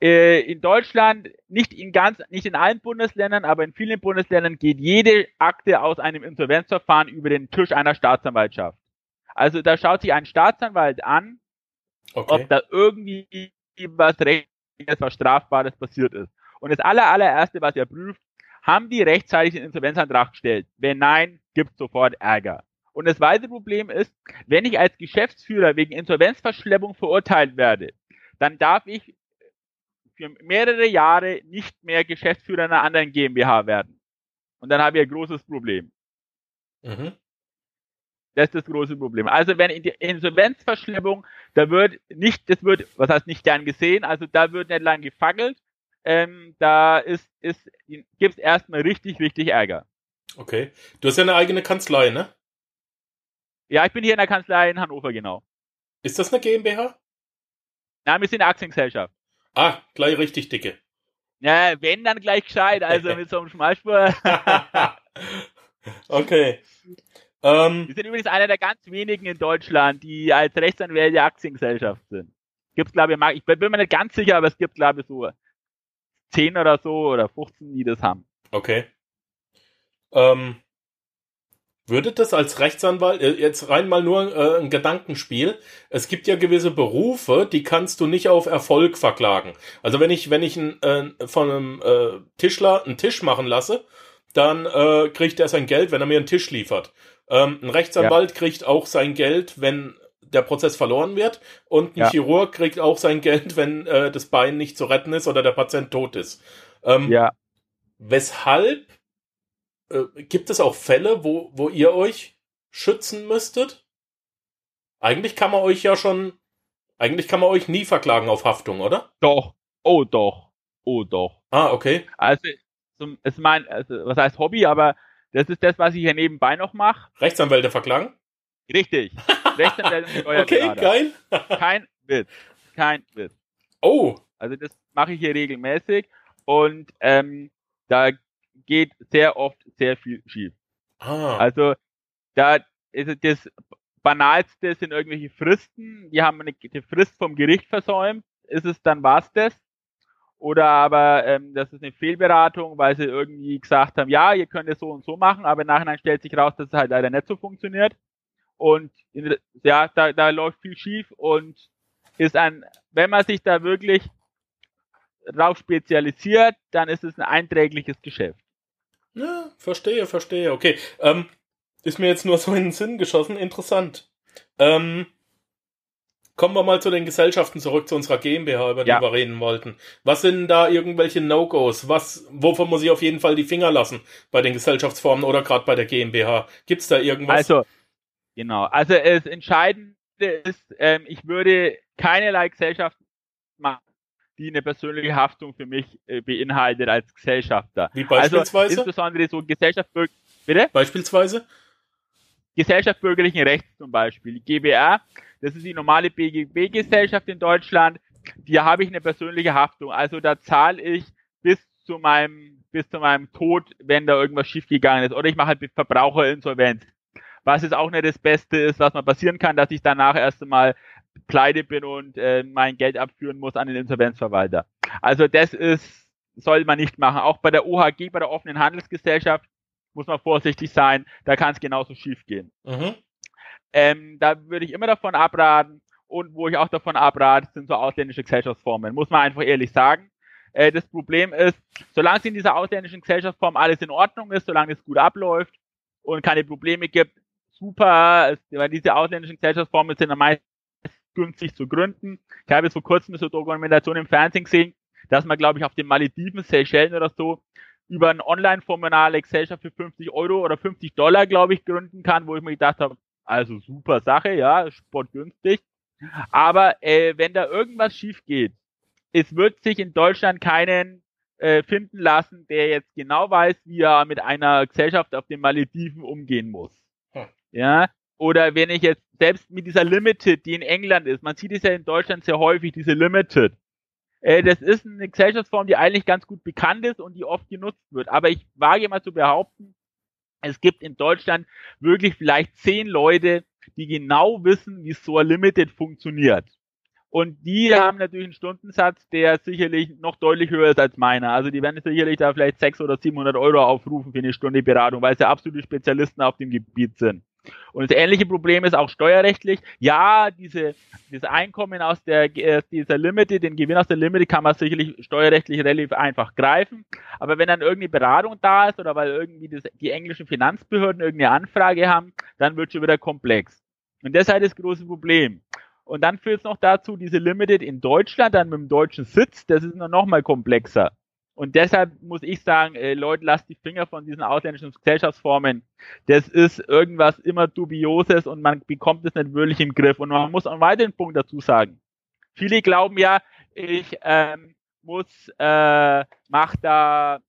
äh, in Deutschland, nicht in ganz, nicht in allen Bundesländern, aber in vielen Bundesländern geht jede Akte aus einem Insolvenzverfahren über den Tisch einer Staatsanwaltschaft. Also da schaut sich ein Staatsanwalt an, okay. ob da irgendwie was Rechtliches, was Strafbares passiert ist. Und das aller, allererste, was er prüft, haben die rechtzeitig den Insolvenzantrag gestellt? Wenn nein, gibt sofort Ärger. Und das weitere Problem ist, wenn ich als Geschäftsführer wegen Insolvenzverschleppung verurteilt werde, dann darf ich für mehrere Jahre nicht mehr Geschäftsführer einer anderen GmbH werden. Und dann habe ich ein großes Problem. Mhm. Das ist das große Problem. Also wenn in die Insolvenzverschleppung, da wird nicht, das wird, was heißt nicht gern gesehen, also da wird nicht lang gefackelt, ähm, da ist, ist, gibt's erstmal richtig, richtig Ärger. Okay. Du hast ja eine eigene Kanzlei, ne? Ja, ich bin hier in der Kanzlei in Hannover, genau. Ist das eine GmbH? Nein, wir sind eine Aktiengesellschaft. Ah, gleich richtig dicke. Ja, wenn, dann gleich gescheit, also mit so einem Schmalspur. okay. Ähm, Wir sind übrigens einer der ganz wenigen in Deutschland, die als Rechtsanwälte Aktiengesellschaft sind. Gibt's, glaube ich, ich bin mir nicht ganz sicher, aber es gibt, glaube ich, so 10 oder so oder 15, die das haben. Okay. Ähm, würde das als Rechtsanwalt, äh, jetzt rein mal nur äh, ein Gedankenspiel, es gibt ja gewisse Berufe, die kannst du nicht auf Erfolg verklagen. Also wenn ich, wenn ich ein, äh, von einem äh, Tischler einen Tisch machen lasse, dann kriegt er sein Geld, wenn er mir einen Tisch liefert. Ähm, ein Rechtsanwalt ja. kriegt auch sein Geld, wenn der Prozess verloren wird und ein ja. Chirurg kriegt auch sein Geld, wenn das Bein nicht zu retten ist oder der Patient tot ist. Ähm, ja. Weshalb äh, gibt es auch Fälle, wo, wo ihr euch schützen müsstet? Eigentlich kann man euch ja schon, eigentlich kann man euch nie verklagen auf Haftung, oder? Doch. Oh doch. Oh doch. Ah, okay. Also, es mein, also, was heißt Hobby, aber das ist das, was ich hier nebenbei noch mache. Rechtsanwälte verklagen? Richtig. Rechtsanwälte Okay, geil. Kein Witz. Kein Witz. Oh. Also das mache ich hier regelmäßig und ähm, da geht sehr oft sehr viel schief. Ah. Also da ist das Banalste sind irgendwelche Fristen, die haben eine die Frist vom Gericht versäumt, ist es dann was das? Oder aber ähm, das ist eine Fehlberatung, weil sie irgendwie gesagt haben, ja, ihr könnt es so und so machen, aber im Nachhinein stellt sich raus, dass es halt leider nicht so funktioniert. Und ja, da, da läuft viel schief und ist ein, wenn man sich da wirklich drauf spezialisiert, dann ist es ein einträgliches Geschäft. Ja, verstehe, verstehe. Okay. Ähm, ist mir jetzt nur so in den Sinn geschossen. Interessant. Ähm, Kommen wir mal zu den Gesellschaften zurück, zu unserer GmbH, über die Ja. wir reden wollten. Was sind da irgendwelche No-Gos? Was, wovon muss ich auf jeden Fall die Finger lassen bei den Gesellschaftsformen oder gerade bei der GmbH? Gibt's da irgendwas? Also, genau. Also das Entscheidende ist, ähm, ich würde keinerlei Gesellschaft machen, die eine persönliche Haftung für mich äh, beinhaltet als Gesellschafter. Wie Also beispielsweise? insbesondere so Gesellschaft, bitte? beispielsweise? Gesellschaft bürgerlichen Rechts zum Beispiel. Die GBR, das ist die normale BGB-Gesellschaft in Deutschland. Die habe ich eine persönliche Haftung. Also da zahle ich bis zu meinem, bis zu meinem Tod, wenn da irgendwas schiefgegangen ist. Oder ich mache halt Verbraucherinsolvenz. Was jetzt auch nicht das Beste ist, was mal passieren kann, dass ich danach erst einmal pleite bin und äh, mein Geld abführen muss an den Insolvenzverwalter. Also das ist, soll man nicht machen. Auch bei der OHG, bei der offenen Handelsgesellschaft, muss man vorsichtig sein. Da kann es genauso schief gehen. Mhm. Ähm, da würde ich immer davon abraten. Und wo ich auch davon abrate, sind so ausländische Gesellschaftsformen. Muss man einfach ehrlich sagen. Äh, das Problem ist, solange es in dieser ausländischen Gesellschaftsform alles in Ordnung ist, solange es gut abläuft und keine Probleme gibt, super, weil diese ausländischen Gesellschaftsformen sind am meisten günstig zu gründen. Ich habe jetzt vor kurzem so Dokumentation im Fernsehen gesehen, dass man, glaube ich, auf den Malediven, Seychellen oder so, über ein Online-Formular eine Gesellschaft für 50 Euro oder 50 Dollar, glaube ich, gründen kann, wo ich mir gedacht habe, also super Sache, ja, sportgünstig. Aber äh, wenn da irgendwas schief geht, es wird sich in Deutschland keinen äh, finden lassen, der jetzt genau weiß, wie er mit einer Gesellschaft auf den Malediven umgehen muss. Hm. Ja, oder wenn ich jetzt selbst mit dieser Limited, die in England ist, man sieht es ja in Deutschland sehr häufig, diese Limited. Äh, das ist eine Gesellschaftsform, die eigentlich ganz gut bekannt ist und die oft genutzt wird. Aber ich wage mal zu behaupten, es gibt in Deutschland wirklich vielleicht zehn Leute, die genau wissen, wie so ein Limited funktioniert. Und die haben natürlich einen Stundensatz, der sicherlich noch deutlich höher ist als meiner. Also die werden sicherlich da vielleicht 600 oder 700 Euro aufrufen für eine Stunde Beratung, weil sie absolute Spezialisten auf dem Gebiet sind. Und das ähnliche Problem ist auch steuerrechtlich. Ja, diese, dieses Einkommen aus der, äh, dieser Limited, den Gewinn aus der Limited kann man sicherlich steuerrechtlich relativ einfach greifen. Aber wenn dann irgendeine Beratung da ist oder weil irgendwie das, die englischen Finanzbehörden irgendeine Anfrage haben, dann wird schon wieder komplex. Und halt das große Problem. Und dann führt es noch dazu, diese Limited in Deutschland, dann mit dem deutschen Sitz, das ist noch mal komplexer. Und deshalb muss ich sagen, äh, Leute, lasst die Finger von diesen ausländischen Gesellschaftsformen. Das ist irgendwas immer Dubioses und man bekommt es nicht wirklich im Griff. Und man muss einen weiteren Punkt dazu sagen. Viele glauben ja, ich ähm, muss, äh, mach da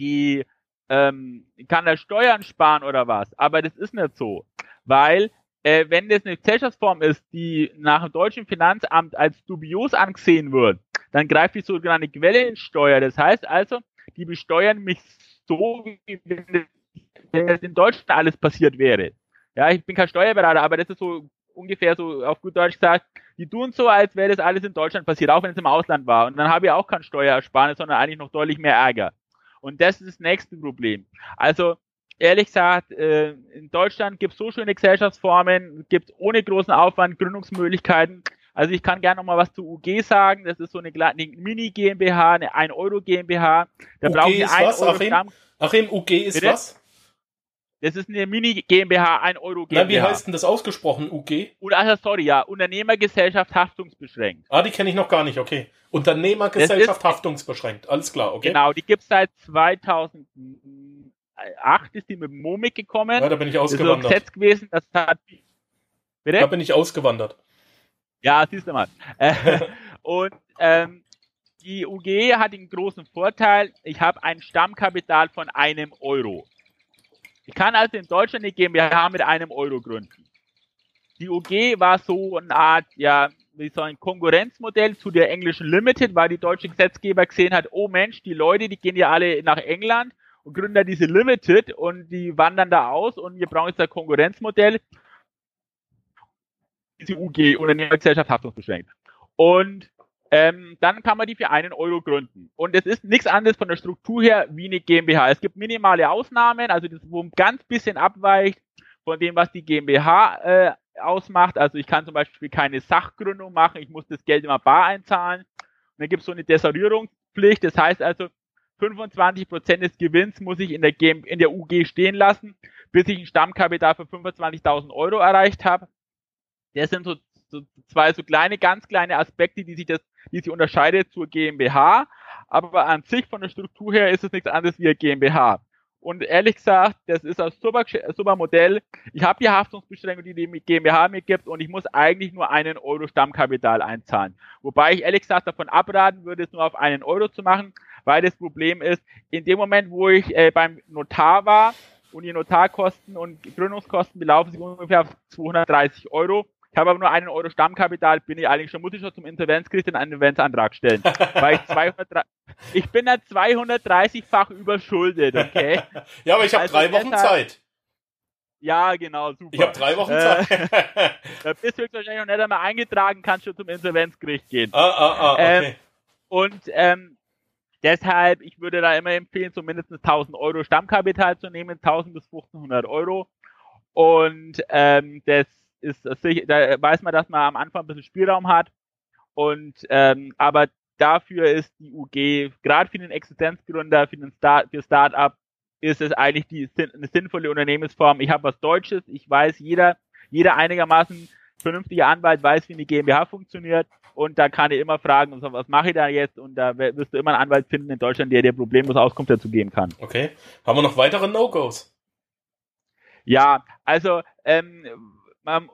die, ähm, kann da Steuern sparen oder was. Aber das ist nicht so. Weil äh, wenn das eine Gesellschaftsform ist, die nach dem deutschen Finanzamt als dubios angesehen wird, dann greift die sogenannte Quellensteuer. Das heißt also, die besteuern mich so, wie wenn das in Deutschland alles passiert wäre. Ja, ich bin kein Steuerberater, aber das ist so ungefähr so auf gut Deutsch gesagt, die tun so, als wäre das alles in Deutschland passiert, auch wenn es im Ausland war. Und dann habe ich auch kein Steuerersparnis, sondern eigentlich noch deutlich mehr Ärger. Und das ist das nächste Problem. Also, ehrlich gesagt, äh, in Deutschland gibt es so schöne Gesellschaftsformen, gibt ohne großen Aufwand Gründungsmöglichkeiten. Also ich kann gerne noch mal was zu UG sagen. Das ist so eine, eine Mini-GmbH, eine 1-Euro-GmbH. Da UG brauchen Sie ist 1 was, Euro Achim? Stamm. Achim, UG ist Bitte? was? Das ist eine Mini-GmbH, 1 Euro GmbH. Nein, wie heißt denn das ausgesprochen, UG? Und also sorry, ja, Unternehmergesellschaft haftungsbeschränkt. Ah, die kenne ich noch gar nicht, okay. Unternehmergesellschaft haftungsbeschränkt, alles klar, okay. Genau, die gibt's seit 2008 ist die mit dem Momik gekommen. Ja, da bin ich das ist so ein ausgewandert. Gesetz gewesen, das hat Bitte? Da bin ich ausgewandert. Ja, siehst du mal. Äh, und ähm, die UG hat den großen Vorteil, ich habe ein Stammkapital von einem Euro. Ich kann also in Deutschland eine GmbH mit einem Euro gründen. Die UG war so eine Art, ja, wie so ein Konkurrenzmodell zu der englischen Limited, weil die deutsche Gesetzgeber gesehen hat, oh Mensch, die Leute, die gehen ja alle nach England und gründen da diese Limited und die wandern da aus und wir brauchen jetzt ein Konkurrenzmodell. Diese UG, Unternehmergesellschaft haftungsbeschränkt. Und ähm, dann kann man die für einen Euro gründen. Und es ist nichts anderes von der Struktur her wie eine GmbH. Es gibt minimale Ausnahmen, also das, wo ein ganz bisschen abweicht von dem, was die GmbH äh, ausmacht. Also ich kann zum Beispiel keine Sachgründung machen, ich muss das Geld immer bar einzahlen. Und dann gibt es so eine Desaurierungspflicht, das heißt also 25% des Gewinns muss ich in der, GM, in der UG stehen lassen, bis ich ein Stammkapital von 25.000 Euro erreicht habe. Das sind so so zwei so kleine, ganz kleine Aspekte, die sich das, die sich unterscheidet zur GmbH. Aber an sich von der Struktur her ist es nichts anderes wie eine GmbH. Und ehrlich gesagt, das ist ein super, super Modell. Ich habe die Haftungsbeschränkung, die die GmbH mir gibt, und ich muss eigentlich nur einen Euro Stammkapital einzahlen. Wobei ich ehrlich gesagt davon abraten würde, es nur auf einen Euro zu machen, weil das Problem ist, in dem Moment, wo ich äh, beim Notar war und die Notarkosten und Gründungskosten belaufen sich ungefähr auf 230 Euro, ich habe aber nur einen Euro Stammkapital, bin ich eigentlich schon, muss ich schon zum Insolvenzgericht einen Insolvenzantrag stellen. weil ich 200, ich bin da 230-fach überschuldet, okay? ja, aber ich habe also drei Wochen deshalb, Zeit. Ja, genau, super. Ich habe drei Wochen Zeit. Äh, bist du wahrscheinlich noch nicht einmal eingetragen, kannst schon zum Insolvenzgericht gehen. Ah, ah, ah, okay. Ähm, und ähm, deshalb, ich würde da immer empfehlen, so mindestens 1000 Euro Stammkapital zu nehmen, 1000 bis 1500 Euro. Und ähm, das ist da weiß man, dass man am Anfang ein bisschen Spielraum hat. Und ähm, aber dafür ist die UG, gerade für den Existenzgründer, für den Start, für Startup, ist es eigentlich die eine sinnvolle Unternehmensform. Ich habe was Deutsches, ich weiß, jeder, jeder einigermaßen vernünftige Anwalt weiß, wie eine GmbH funktioniert und da kann ich immer fragen, was mache ich da jetzt und da wirst du immer einen Anwalt finden in Deutschland, der dir problemlos Auskunft dazu geben kann. Okay. Haben wir noch weitere No-Gos? Ja, also ähm, man,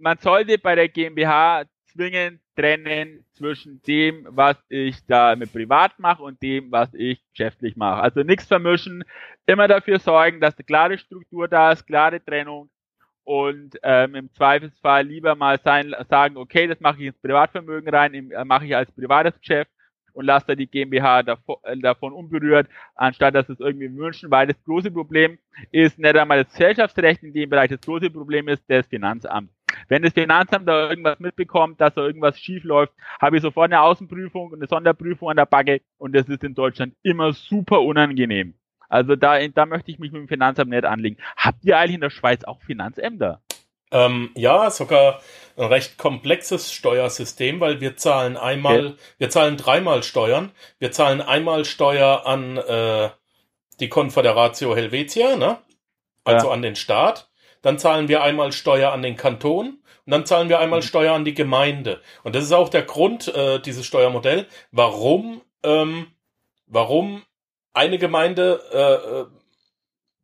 man sollte bei der GmbH zwingend trennen zwischen dem, was ich da mit privat mache und dem, was ich geschäftlich mache. Also nichts vermischen, immer dafür sorgen, dass eine klare Struktur da ist, klare Trennung und ähm, im Zweifelsfall lieber mal sein, sagen, okay, das mache ich ins Privatvermögen rein, äh, mache ich als privates Geschäft und lasse da die GmbH davon, äh, davon unberührt, anstatt dass es irgendwie wünschen, weil das große Problem ist nicht einmal das Gesellschaftsrecht in dem Bereich, das große Problem ist das Finanzamt. Wenn das Finanzamt da irgendwas mitbekommt, dass da irgendwas schief läuft, habe ich sofort eine Außenprüfung und eine Sonderprüfung an der Backe und das ist in Deutschland immer super unangenehm. Also da, da möchte ich mich mit dem Finanzamt nicht anlegen. Habt ihr eigentlich in der Schweiz auch Finanzämter? Ähm, ja, sogar ein recht komplexes Steuersystem, weil wir zahlen einmal, okay. wir zahlen dreimal Steuern. Wir zahlen einmal Steuer an äh, die Confederatio Helvetia, ne? Also ja. an den Staat. Dann zahlen wir einmal Steuer an den Kanton und dann zahlen wir einmal mhm. Steuer an die Gemeinde. Und das ist auch der Grund äh, dieses Steuermodell, warum ähm, warum eine Gemeinde äh, äh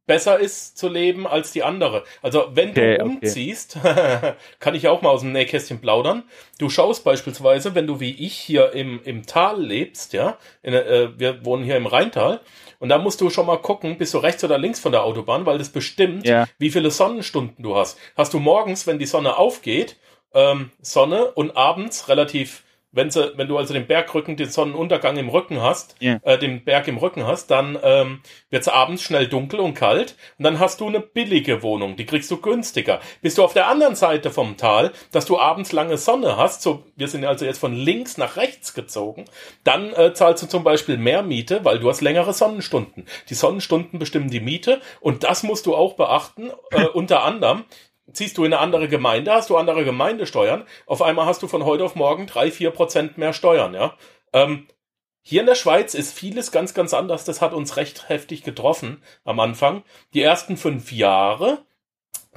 besser ist zu leben als die andere. Also wenn okay, du umziehst, okay. kann ich auch mal aus dem Nähkästchen plaudern. Du schaust beispielsweise, wenn du wie ich hier im, im Tal lebst, ja, in, äh, wir wohnen hier im Rheintal, und da musst du schon mal gucken, bist du rechts oder links von der Autobahn, weil das bestimmt, ja. wie viele Sonnenstunden du hast. Hast du morgens, wenn die Sonne aufgeht, ähm, Sonne und abends relativ wenn, sie, wenn du also den Bergrücken, den Sonnenuntergang im Rücken hast, yeah. äh, den Berg im Rücken hast, dann ähm, wird es abends schnell dunkel und kalt und dann hast du eine billige Wohnung, die kriegst du günstiger. Bist du auf der anderen Seite vom Tal, dass du abends lange Sonne hast, so wir sind also jetzt von links nach rechts gezogen, dann äh, zahlst du zum Beispiel mehr Miete, weil du hast längere Sonnenstunden. Die Sonnenstunden bestimmen die Miete und das musst du auch beachten, äh, unter anderem, ziehst du in eine andere Gemeinde, hast du andere Gemeindesteuern, auf einmal hast du von heute auf morgen drei, vier Prozent mehr Steuern, ja. Ähm, hier in der Schweiz ist vieles ganz, ganz anders. Das hat uns recht heftig getroffen am Anfang. Die ersten fünf Jahre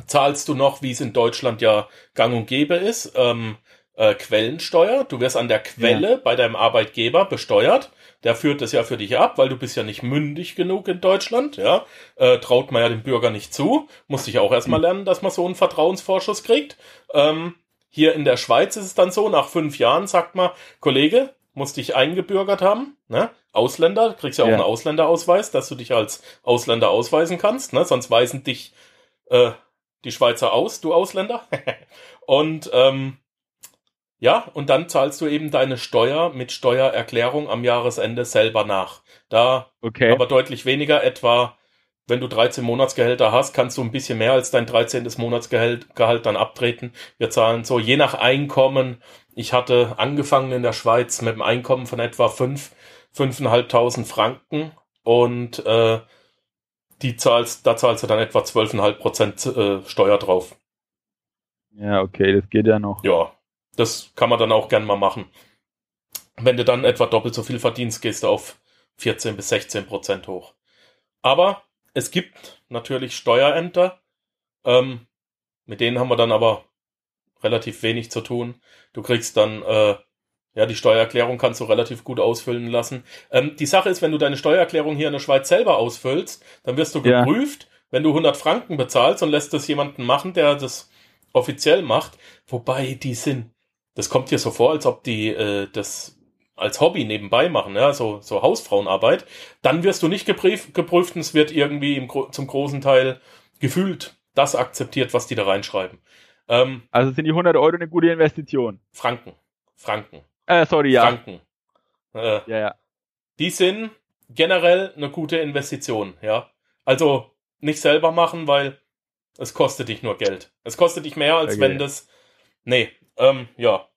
zahlst du noch, wie es in Deutschland ja gang und gäbe ist, ähm, äh, Quellensteuer. Du wirst an der Quelle ja. bei deinem Arbeitgeber besteuert der führt das ja für dich ab, weil du bist ja nicht mündig genug in Deutschland, ja. Äh, traut man ja dem Bürger nicht zu. Muss ich auch erstmal hm. lernen, dass man so einen Vertrauensvorschuss kriegt. Ähm, hier in der Schweiz ist es dann so, nach fünf Jahren sagt man, Kollege, musst dich eingebürgert haben, ne? Ausländer, kriegst ja auch ja. einen Ausländerausweis, dass du dich als Ausländer ausweisen kannst, ne? Sonst weisen dich äh, die Schweizer aus, du Ausländer. Und ähm, ja, und dann zahlst du eben deine Steuer mit Steuererklärung am Jahresende selber nach. Da okay. aber deutlich weniger, etwa wenn du 13 Monatsgehälter hast, kannst du ein bisschen mehr als dein 13. Monatsgehalt Gehalt dann abtreten. Wir zahlen so je nach Einkommen. Ich hatte angefangen in der Schweiz mit einem Einkommen von etwa 5, 5.500 Franken und äh, die zahlst, da zahlst du dann etwa 12,5 Prozent äh, Steuer drauf. Ja, okay, das geht ja noch. Ja, das kann man dann auch gern mal machen. Wenn du dann etwa doppelt so viel verdienst, gehst du auf 14 bis 16 Prozent hoch. Aber es gibt natürlich Steuerämter, ähm, mit denen haben wir dann aber relativ wenig zu tun. Du kriegst dann, äh, ja, die Steuererklärung kannst du relativ gut ausfüllen lassen. Ähm, die Sache ist, wenn du deine Steuererklärung hier in der Schweiz selber ausfüllst, dann wirst du Ja. geprüft, wenn du 100 Franken bezahlst und lässt das jemanden machen, der das offiziell macht. Wobei die sind, das kommt dir so vor, als ob die äh, das als Hobby nebenbei machen, ja, so, so Hausfrauenarbeit, dann wirst du nicht geprüft, geprüft und es wird irgendwie im, zum großen Teil gefühlt das akzeptiert, was die da reinschreiben. Ähm, Also sind die 100 Euro eine gute Investition. Franken. Franken. Äh, sorry, ja. Franken. Äh, Ja, ja. die sind generell eine gute Investition, ja. Also nicht selber machen, weil es kostet dich nur Geld. Es kostet dich mehr, als Okay. wenn das. Nee, ähm, ja.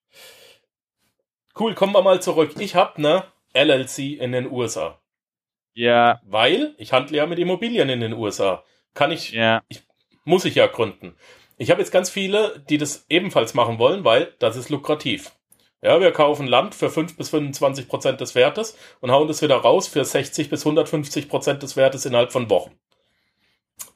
Cool, kommen wir mal zurück. Ich habe ne LLC in den USA. Ja, Weil ich handle ja mit Immobilien in den USA. Kann ich, ja. muss ich ja gründen. Ich habe jetzt ganz viele, die das ebenfalls machen wollen, weil das ist lukrativ. Ja, wir kaufen Land für 5 bis 25 Prozent des Wertes und hauen das wieder raus für 60 bis 150 Prozent des Wertes innerhalb von Wochen.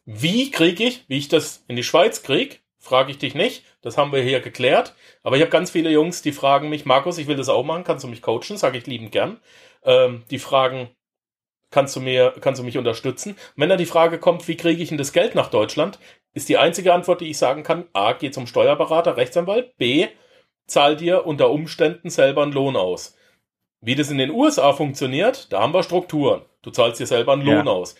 Wie kriege ich, wie ich das in die Schweiz kriege, frage ich dich nicht. Das haben wir hier geklärt. Aber ich habe ganz viele Jungs, die fragen mich, Markus, ich will das auch machen, kannst du mich coachen? Sage ich liebend gern. Ähm, die fragen, kannst du mir, kannst du mich unterstützen? Und wenn dann die Frage kommt, wie kriege ich denn das Geld nach Deutschland, ist die einzige Antwort, die ich sagen kann, A, geh zum Steuerberater, Rechtsanwalt, B, zahl dir unter Umständen selber einen Lohn aus. Wie das in den USA funktioniert, da haben wir Strukturen. Du zahlst dir selber einen Ja. Lohn aus.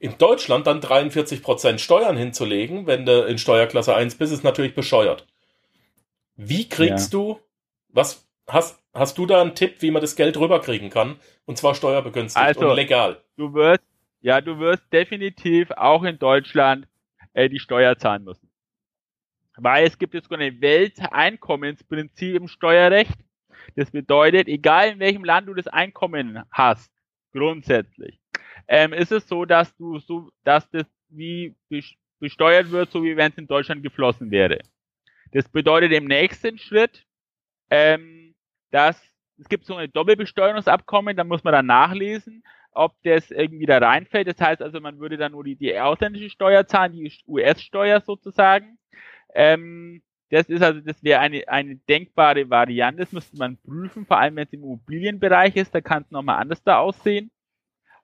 In Deutschland dann 43% Steuern hinzulegen, wenn du in Steuerklasse 1 bist, ist natürlich bescheuert. Wie kriegst du, was, hast, hast du da einen Tipp, wie man das Geld rüberkriegen kann? Und zwar steuerbegünstigt Also- und legal. Du wirst, ja, du wirst definitiv auch in Deutschland äh, die Steuer zahlen müssen. Weil es gibt jetzt so ein Welteinkommensprinzip im Steuerrecht. Das bedeutet, egal in welchem Land du das Einkommen hast, grundsätzlich, ähm, ist es so, dass du so, dass das wie bes- besteuert wird, so wie wenn es in Deutschland geflossen wäre. Das bedeutet im nächsten Schritt, ähm, dass es gibt so ein Doppelbesteuerungsabkommen, da muss man dann nachlesen, ob das irgendwie da reinfällt. Das heißt also, man würde dann nur die, die ausländische Steuer zahlen, die US-Steuer sozusagen. Ähm, das ist also, das wäre eine, eine denkbare Variante. Das müsste man prüfen, vor allem wenn es im Immobilienbereich ist, da kann es nochmal anders da aussehen.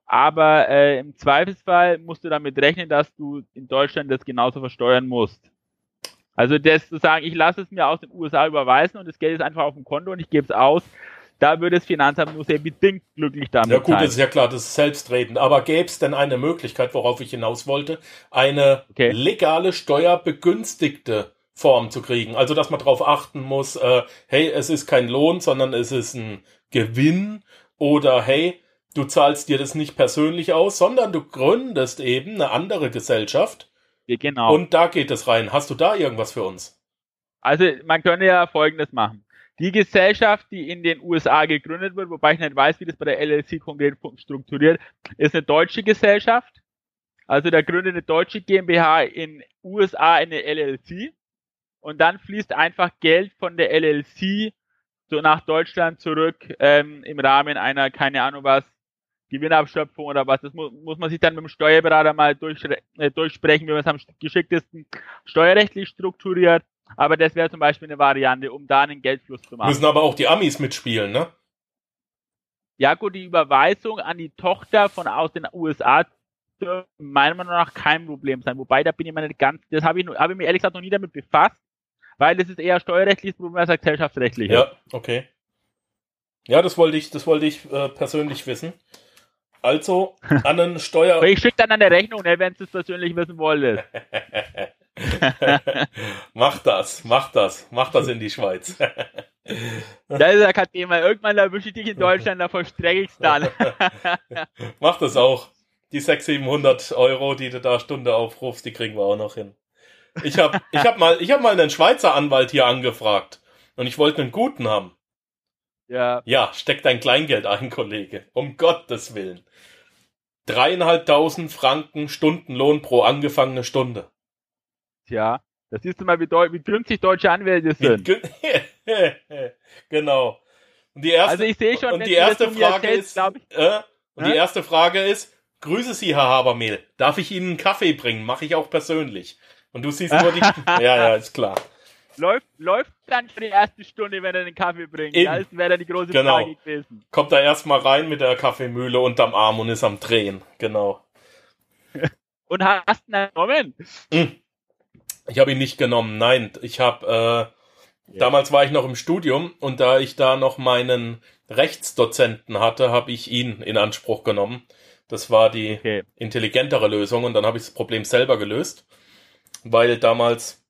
Aber äh, im Zweifelsfall musst du damit rechnen, dass du in Deutschland das genauso versteuern musst. Also das zu sagen, ich lasse es mir aus den USA überweisen und das Geld ist einfach auf dem Konto und ich gebe es aus, da würde das Finanzamt nur sehr bedingt glücklich damit Ja gut, sein. das ist ja klar, das ist selbstredend. Aber gäbe es denn eine Möglichkeit, worauf ich hinaus wollte, eine Okay. legale steuerbegünstigte Form zu kriegen? Also, dass man darauf achten muss, äh, hey, es ist kein Lohn, sondern es ist ein Gewinn oder hey, du zahlst dir das nicht persönlich aus, sondern du gründest eben eine andere Gesellschaft Ja, genau. und da geht es rein. Hast du da irgendwas für uns? Also man könnte ja Folgendes machen. Die Gesellschaft, die in den USA gegründet wird, wobei ich nicht weiß, wie das bei der LLC konkret strukturiert, ist eine deutsche Gesellschaft. Also da gründet eine deutsche GmbH in USA eine LLC und dann fließt einfach Geld von der LLC so nach Deutschland zurück ähm, im Rahmen einer, keine Ahnung was, Gewinnabschöpfung oder was. Das mu muss man sich dann mit dem Steuerberater mal durch, äh, durchsprechen, wie man es am geschicktesten steuerrechtlich strukturiert. Aber das wäre zum Beispiel eine Variante, um da einen Geldfluss zu machen. Müssen aber auch die Amis mitspielen, ne? Ja gut, die Überweisung an die Tochter von aus den USA dürfte meiner Meinung nach kein Problem sein. Wobei, da bin ich mir nicht ganz, das habe ich, habe ich mir ehrlich gesagt noch nie damit befasst, weil das ist eher steuerrechtliches Problem als gesellschaftsrechtliches. Ja, okay. Ja, das wollte ich, das wollte ich äh, persönlich wissen. Also an einen Steuer. Ich schicke dann eine Rechnung, ne, wenn du es persönlich wissen wolltest. mach das, mach das, mach das in die Schweiz. Das ist ja kein Thema. Irgendwann erwische ich dich in Deutschland, da vollstrecke ich es dann. mach das auch. Die 600, 700 Euro, die du da Stunde aufrufst, die kriegen wir auch noch hin. Ich habe ich hab mal, ich hab mal einen Schweizer Anwalt hier angefragt und ich wollte einen guten haben. Ja. Ja, steck dein Kleingeld ein, Kollege. Um Gottes Willen. Dreieinhalbtausend Franken Stundenlohn pro angefangene Stunde. Tja, das siehst du mal, wie, wie günstig deutsche Anwälte sind. Genau. Und die erste, Also ich sehe schon, und die erste Frage erzählst, ist, äh, und die Hä? erste Frage ist, grüße Sie, Herr Habermehl. Darf ich Ihnen einen Kaffee bringen? Mache ich auch persönlich. Und du siehst nur die, ja, ja, ist klar. Läuft, läuft dann schon die erste Stunde, wenn er den Kaffee bringt. Eben. Das wäre dann die große Genau. Frage gewesen. Kommt da erstmal rein mit der Kaffeemühle unterm Arm und ist am Drehen. Genau. Und hast du ihn genommen? Ich habe ihn nicht genommen, nein. Ich habe, äh, damals war ich noch im Studium und da ich da noch meinen Rechtsdozenten hatte, habe ich ihn in Anspruch genommen. Das war die Okay. intelligentere Lösung und dann habe ich das Problem selber gelöst, weil damals,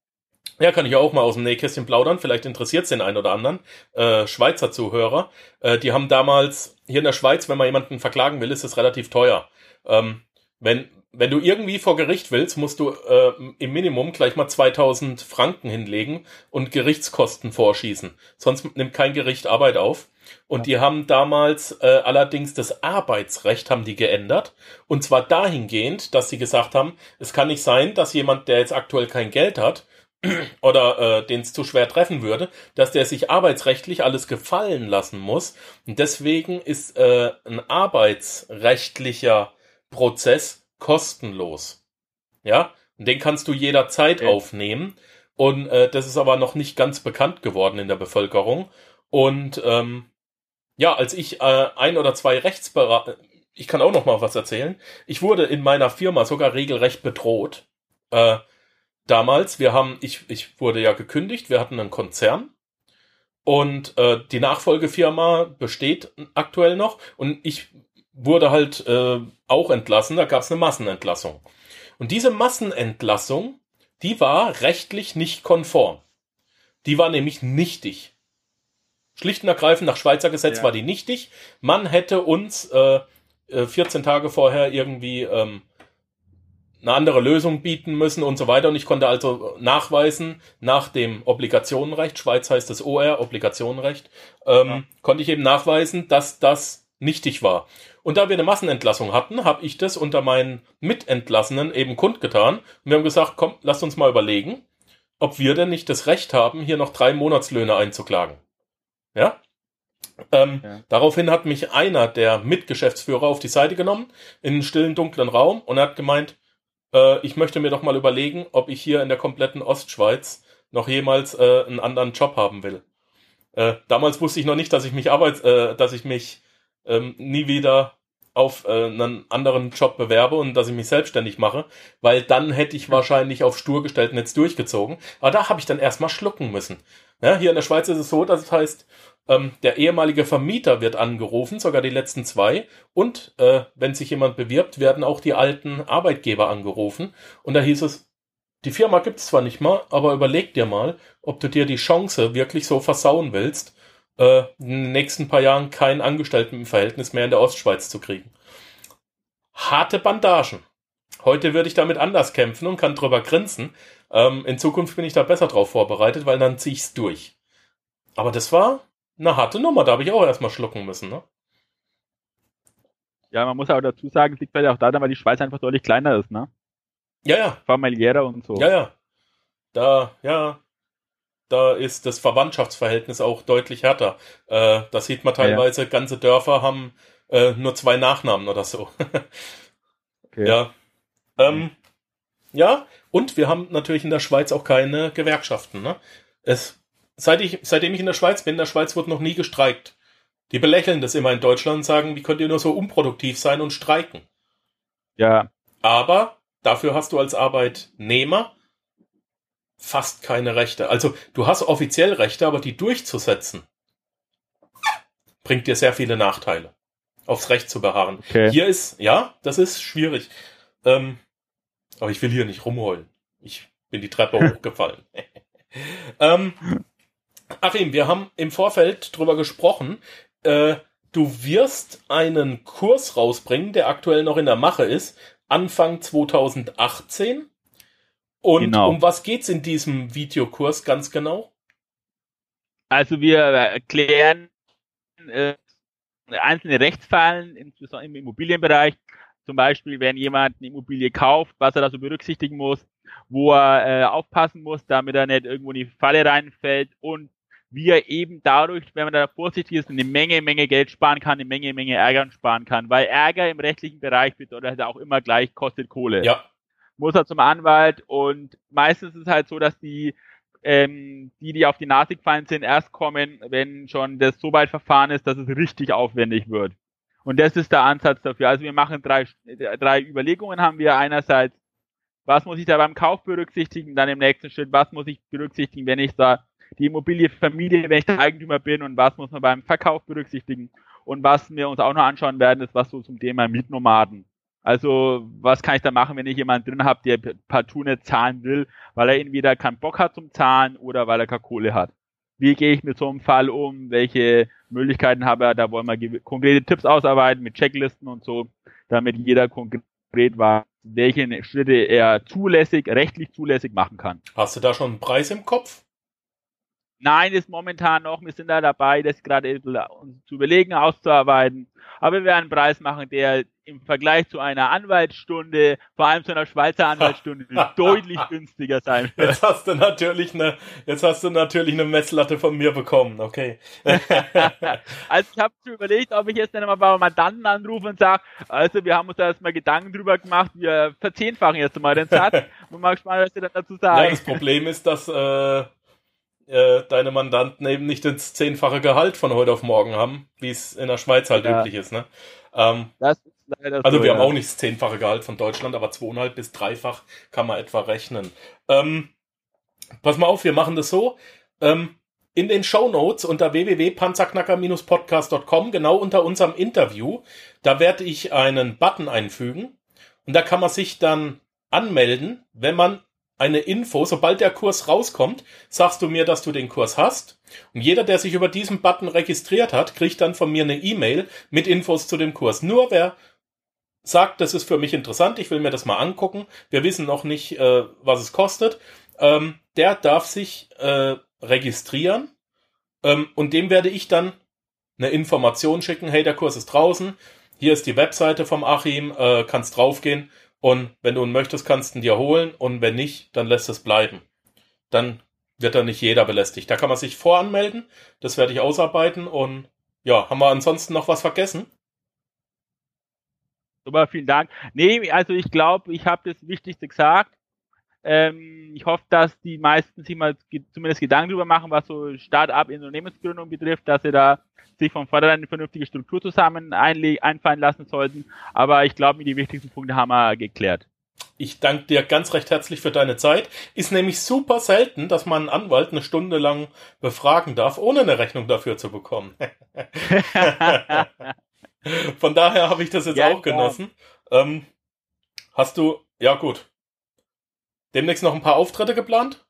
ja, kann ich auch mal aus dem Nähkästchen plaudern, vielleicht interessiert es den einen oder anderen, äh, Schweizer Zuhörer, äh, die haben damals, hier in der Schweiz, wenn man jemanden verklagen will, ist es relativ teuer. Ähm, wenn, wenn du irgendwie vor Gericht willst, musst du äh, im Minimum gleich mal 2000 Franken hinlegen und Gerichtskosten vorschießen. Sonst nimmt kein Gericht Arbeit auf. Und die haben damals äh, allerdings das Arbeitsrecht haben die geändert. Und zwar dahingehend, dass sie gesagt haben, es kann nicht sein, dass jemand, der jetzt aktuell kein Geld hat oder äh, den es zu schwer treffen würde, dass der sich arbeitsrechtlich alles gefallen lassen muss. Und deswegen ist äh, ein arbeitsrechtlicher Prozess kostenlos. Ja, und den kannst du jederzeit Okay. aufnehmen. Und äh, das ist aber noch nicht ganz bekannt geworden in der Bevölkerung. Und ähm, ja, als ich äh, ein oder zwei Rechtsberater, ich kann auch noch mal was erzählen. Ich wurde in meiner Firma sogar regelrecht bedroht. Äh, damals, wir haben, ich, ich wurde ja gekündigt, wir hatten einen Konzern und äh, die Nachfolgefirma besteht aktuell noch und ich wurde halt äh, auch entlassen, da gab es eine Massenentlassung. Und diese Massenentlassung, die war rechtlich nicht konform. Die war nämlich nichtig. Schlicht und ergreifend nach Schweizer Gesetz Ja. war die nichtig. Man hätte uns äh, äh, 14 Tage vorher irgendwie ähm, eine andere Lösung bieten müssen und so weiter. Und ich konnte also nachweisen, nach dem Obligationenrecht, Schweiz heißt es OR, Obligationenrecht, ähm, Ja. konnte ich eben nachweisen, dass das nichtig war. Und da wir eine Massenentlassung hatten, habe ich das unter meinen Mitentlassenen eben kundgetan. Und wir haben gesagt, komm, lasst uns mal überlegen, ob wir denn nicht das Recht haben, hier noch drei Monatslöhne einzuklagen. Ja? Ähm, Ja. Daraufhin hat mich einer der Mitgeschäftsführer auf die Seite genommen, in einen stillen, dunklen Raum und er hat gemeint, äh, ich möchte mir doch mal überlegen, ob ich hier in der kompletten Ostschweiz noch jemals äh, einen anderen Job haben will. Äh, damals wusste ich noch nicht, dass ich mich arbeits, äh, dass ich mich ähm, nie wieder auf äh, einen anderen Job bewerbe und dass ich mich selbstständig mache, weil dann hätte ich wahrscheinlich auf stur gestellt und jetzt durchgezogen. Aber da habe ich dann erstmal schlucken müssen. Ja, hier in der Schweiz ist es so, dass es heißt, ähm, der ehemalige Vermieter wird angerufen, sogar die letzten zwei. Und äh, wenn sich jemand bewirbt, werden auch die alten Arbeitgeber angerufen. Und da hieß es, die Firma gibt's zwar nicht mal, aber überleg dir mal, ob du dir die Chance wirklich so versauen willst, äh, in den nächsten paar Jahren kein Angestelltenverhältnis mehr in der Ostschweiz zu kriegen. Harte Bandagen. Heute würde ich damit anders kämpfen und kann drüber grinsen. Ähm, in Zukunft bin ich da besser drauf vorbereitet, weil dann zieh ich's durch. Aber das war eine harte Nummer, da habe ich auch erstmal schlucken müssen, ne? Ja, man muss auch dazu sagen, es liegt vielleicht auch daran, weil die Schweiz einfach deutlich kleiner ist, ne? Ja, ja, Familiärer und so. ja, ja. Da, ja, da ist das Verwandtschaftsverhältnis auch deutlich härter. Äh, da sieht man Ja, ja. teilweise, ganze Dörfer haben äh, nur zwei Nachnamen oder so. Okay. Ja. Ähm, ja, und wir haben natürlich in der Schweiz auch keine Gewerkschaften. Ne? Es, seit ich, seitdem ich in der Schweiz bin, in der Schweiz wurde noch nie gestreikt. Die belächeln das immer in Deutschland und sagen, wie könnt ihr nur so unproduktiv sein und streiken? ja, Aber dafür hast du als Arbeitnehmer fast keine Rechte. Also du hast offiziell Rechte, aber die durchzusetzen, bringt dir sehr viele Nachteile. Aufs Recht zu beharren. okay. Hier ist, ja, das ist schwierig. Ähm, aber ich will hier nicht rumheulen. Ich bin die Treppe hochgefallen. ähm, Achim, wir haben im Vorfeld drüber gesprochen. Äh, du wirst einen Kurs rausbringen, der aktuell noch in der Mache ist, Anfang 2018. Und Genau. um was geht's in diesem Videokurs ganz genau? Also wir erklären äh, einzelne Rechtsfallen, insbesondere im Immobilienbereich. Zum Beispiel, wenn jemand eine Immobilie kauft, was er da so berücksichtigen muss, wo er äh, aufpassen muss, damit er nicht irgendwo in die Falle reinfällt und wie er eben dadurch, wenn man da vorsichtig ist, eine Menge, Menge Geld sparen kann, eine Menge, Menge Ärger sparen kann. Weil Ärger im rechtlichen Bereich bedeutet halt auch immer gleich kostet Kohle Ja, muss er zum Anwalt und meistens ist es halt so, dass die ähm, die, die auf die Nase gefallen sind, erst kommen, wenn schon das so weit verfahren ist, dass es richtig aufwendig wird. Und das ist der Ansatz dafür. Also wir machen drei, drei Überlegungen haben wir. Einerseits, was muss ich da beim Kauf berücksichtigen? Dann im nächsten Schritt, was muss ich berücksichtigen, wenn ich da die Immobilie vermiete, wenn ich der Eigentümer bin und was muss man beim Verkauf berücksichtigen? Und was wir uns auch noch anschauen werden, ist was so zum Thema Mietnomaden. Also was kann ich da machen, wenn ich jemanden drin habe, der partout nicht zahlen will, weil er entweder keinen Bock hat zum Zahlen oder weil er keine Kohle hat. Wie gehe ich mit so einem Fall um? Welche Möglichkeiten habe er? Da wollen wir konkrete Tipps ausarbeiten mit Checklisten und so, damit jeder konkret weiß, welche Schritte er zulässig, rechtlich zulässig machen kann. Hast du da schon einen Preis im Kopf? Nein, ist momentan noch. Wir sind da dabei, das gerade zu überlegen, auszuarbeiten. Aber wir werden einen Preis machen, der im Vergleich zu einer Anwaltsstunde, vor allem zu einer Schweizer Anwaltsstunde, deutlich günstiger sein wird. Jetzt hast du natürlich eine, jetzt hast du natürlich eine Messlatte von mir bekommen, okay. also ich habe überlegt, ob ich jetzt dann mal bei Mandanten anrufe und sage, also wir haben uns da erstmal Gedanken drüber gemacht, wir verzehnfachen jetzt mal den Satz. Bin mal gespannt, was sie dann dazu sagen. Ja, das Problem ist, dass äh, äh, deine Mandanten eben nicht das zehnfache Gehalt von heute auf morgen haben, wie es in der Schweiz halt ja. üblich ist. Ne? Ähm, das ist leider also so, wir ja. haben auch nicht das zehnfache Gehalt von Deutschland, aber zweieinhalb bis dreifach kann man etwa rechnen. Ähm, pass mal auf, wir machen das so. Ähm, in den Show Notes unter www.panzerknacker-podcast.com, genau unter unserem Interview, da werde ich einen Button einfügen und da kann man sich dann anmelden, wenn man eine Info, sobald der Kurs rauskommt, sagst du mir, dass du den Kurs hast. Und jeder, der sich über diesen Button registriert hat, kriegt dann von mir eine E-Mail mit Infos zu dem Kurs. Nur wer sagt, das ist für mich interessant, ich will mir das mal angucken, wir wissen noch nicht, äh, was es kostet, ähm, der darf sich äh, registrieren ähm, und dem werde ich dann eine Information schicken, hey, der Kurs ist draußen, hier ist die Webseite vom Achim, äh, kannst draufgehen und wenn du ihn möchtest, kannst du ihn dir holen. Und wenn nicht, dann lässt es bleiben. Dann wird da nicht jeder belästigt. Da kann man sich voranmelden. Das werde ich ausarbeiten. Und ja, haben wir ansonsten noch was vergessen? Super, vielen Dank. Nee, also ich glaube, ich habe das Wichtigste gesagt. Ähm, ich hoffe, dass die meisten sich mal zumindest Gedanken darüber machen, was so Start-up Unternehmensgründung betrifft, dass sie da sich von vornherein eine vernünftige Struktur zusammen einfallen lassen sollten. Aber ich glaube, die wichtigsten Punkte haben wir geklärt. Ich danke dir ganz recht herzlich für deine Zeit. Ist nämlich super selten, dass man einen Anwalt eine Stunde lang befragen darf, ohne eine Rechnung dafür zu bekommen. Von daher habe ich das jetzt ja, auch genossen. Ähm, hast du, ja gut. Demnächst noch ein paar Auftritte geplant?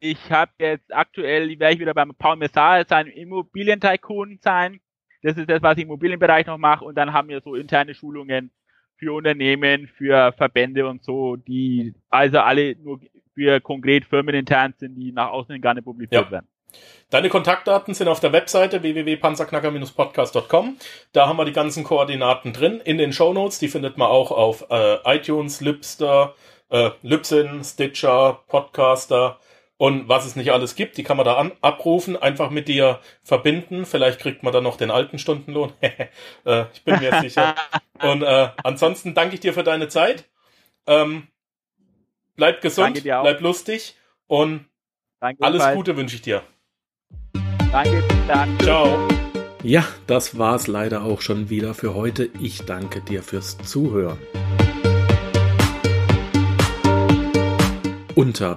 ich habe jetzt aktuell, werde ich wieder beim Paul Messar sein Immobilientycoon sein. Das ist das, was ich im Immobilienbereich noch mache. Und dann haben wir so interne Schulungen für Unternehmen, für Verbände und so, die also alle nur für konkret Firmen intern sind, die nach außen gar nicht publiziert ja. werden. Deine Kontaktdaten sind auf der Webseite www.panzerknacker-podcast.com. Da haben wir die ganzen Koordinaten drin in den Show Notes. Die findet man auch auf äh, iTunes, Lipster, äh, Libsyn, Stitcher, Podcaster und was es nicht alles gibt, die kann man da an, abrufen, einfach mit dir verbinden. Vielleicht kriegt man dann noch den alten Stundenlohn. äh, ich bin mir sicher. Und äh, ansonsten danke ich dir für deine Zeit. Ähm, bleib gesund, bleib lustig und danke alles. Gute wünsche ich dir. Danke, danke. Ciao. Ja, das war's leider auch schon wieder für heute. Ich danke dir fürs Zuhören. Unter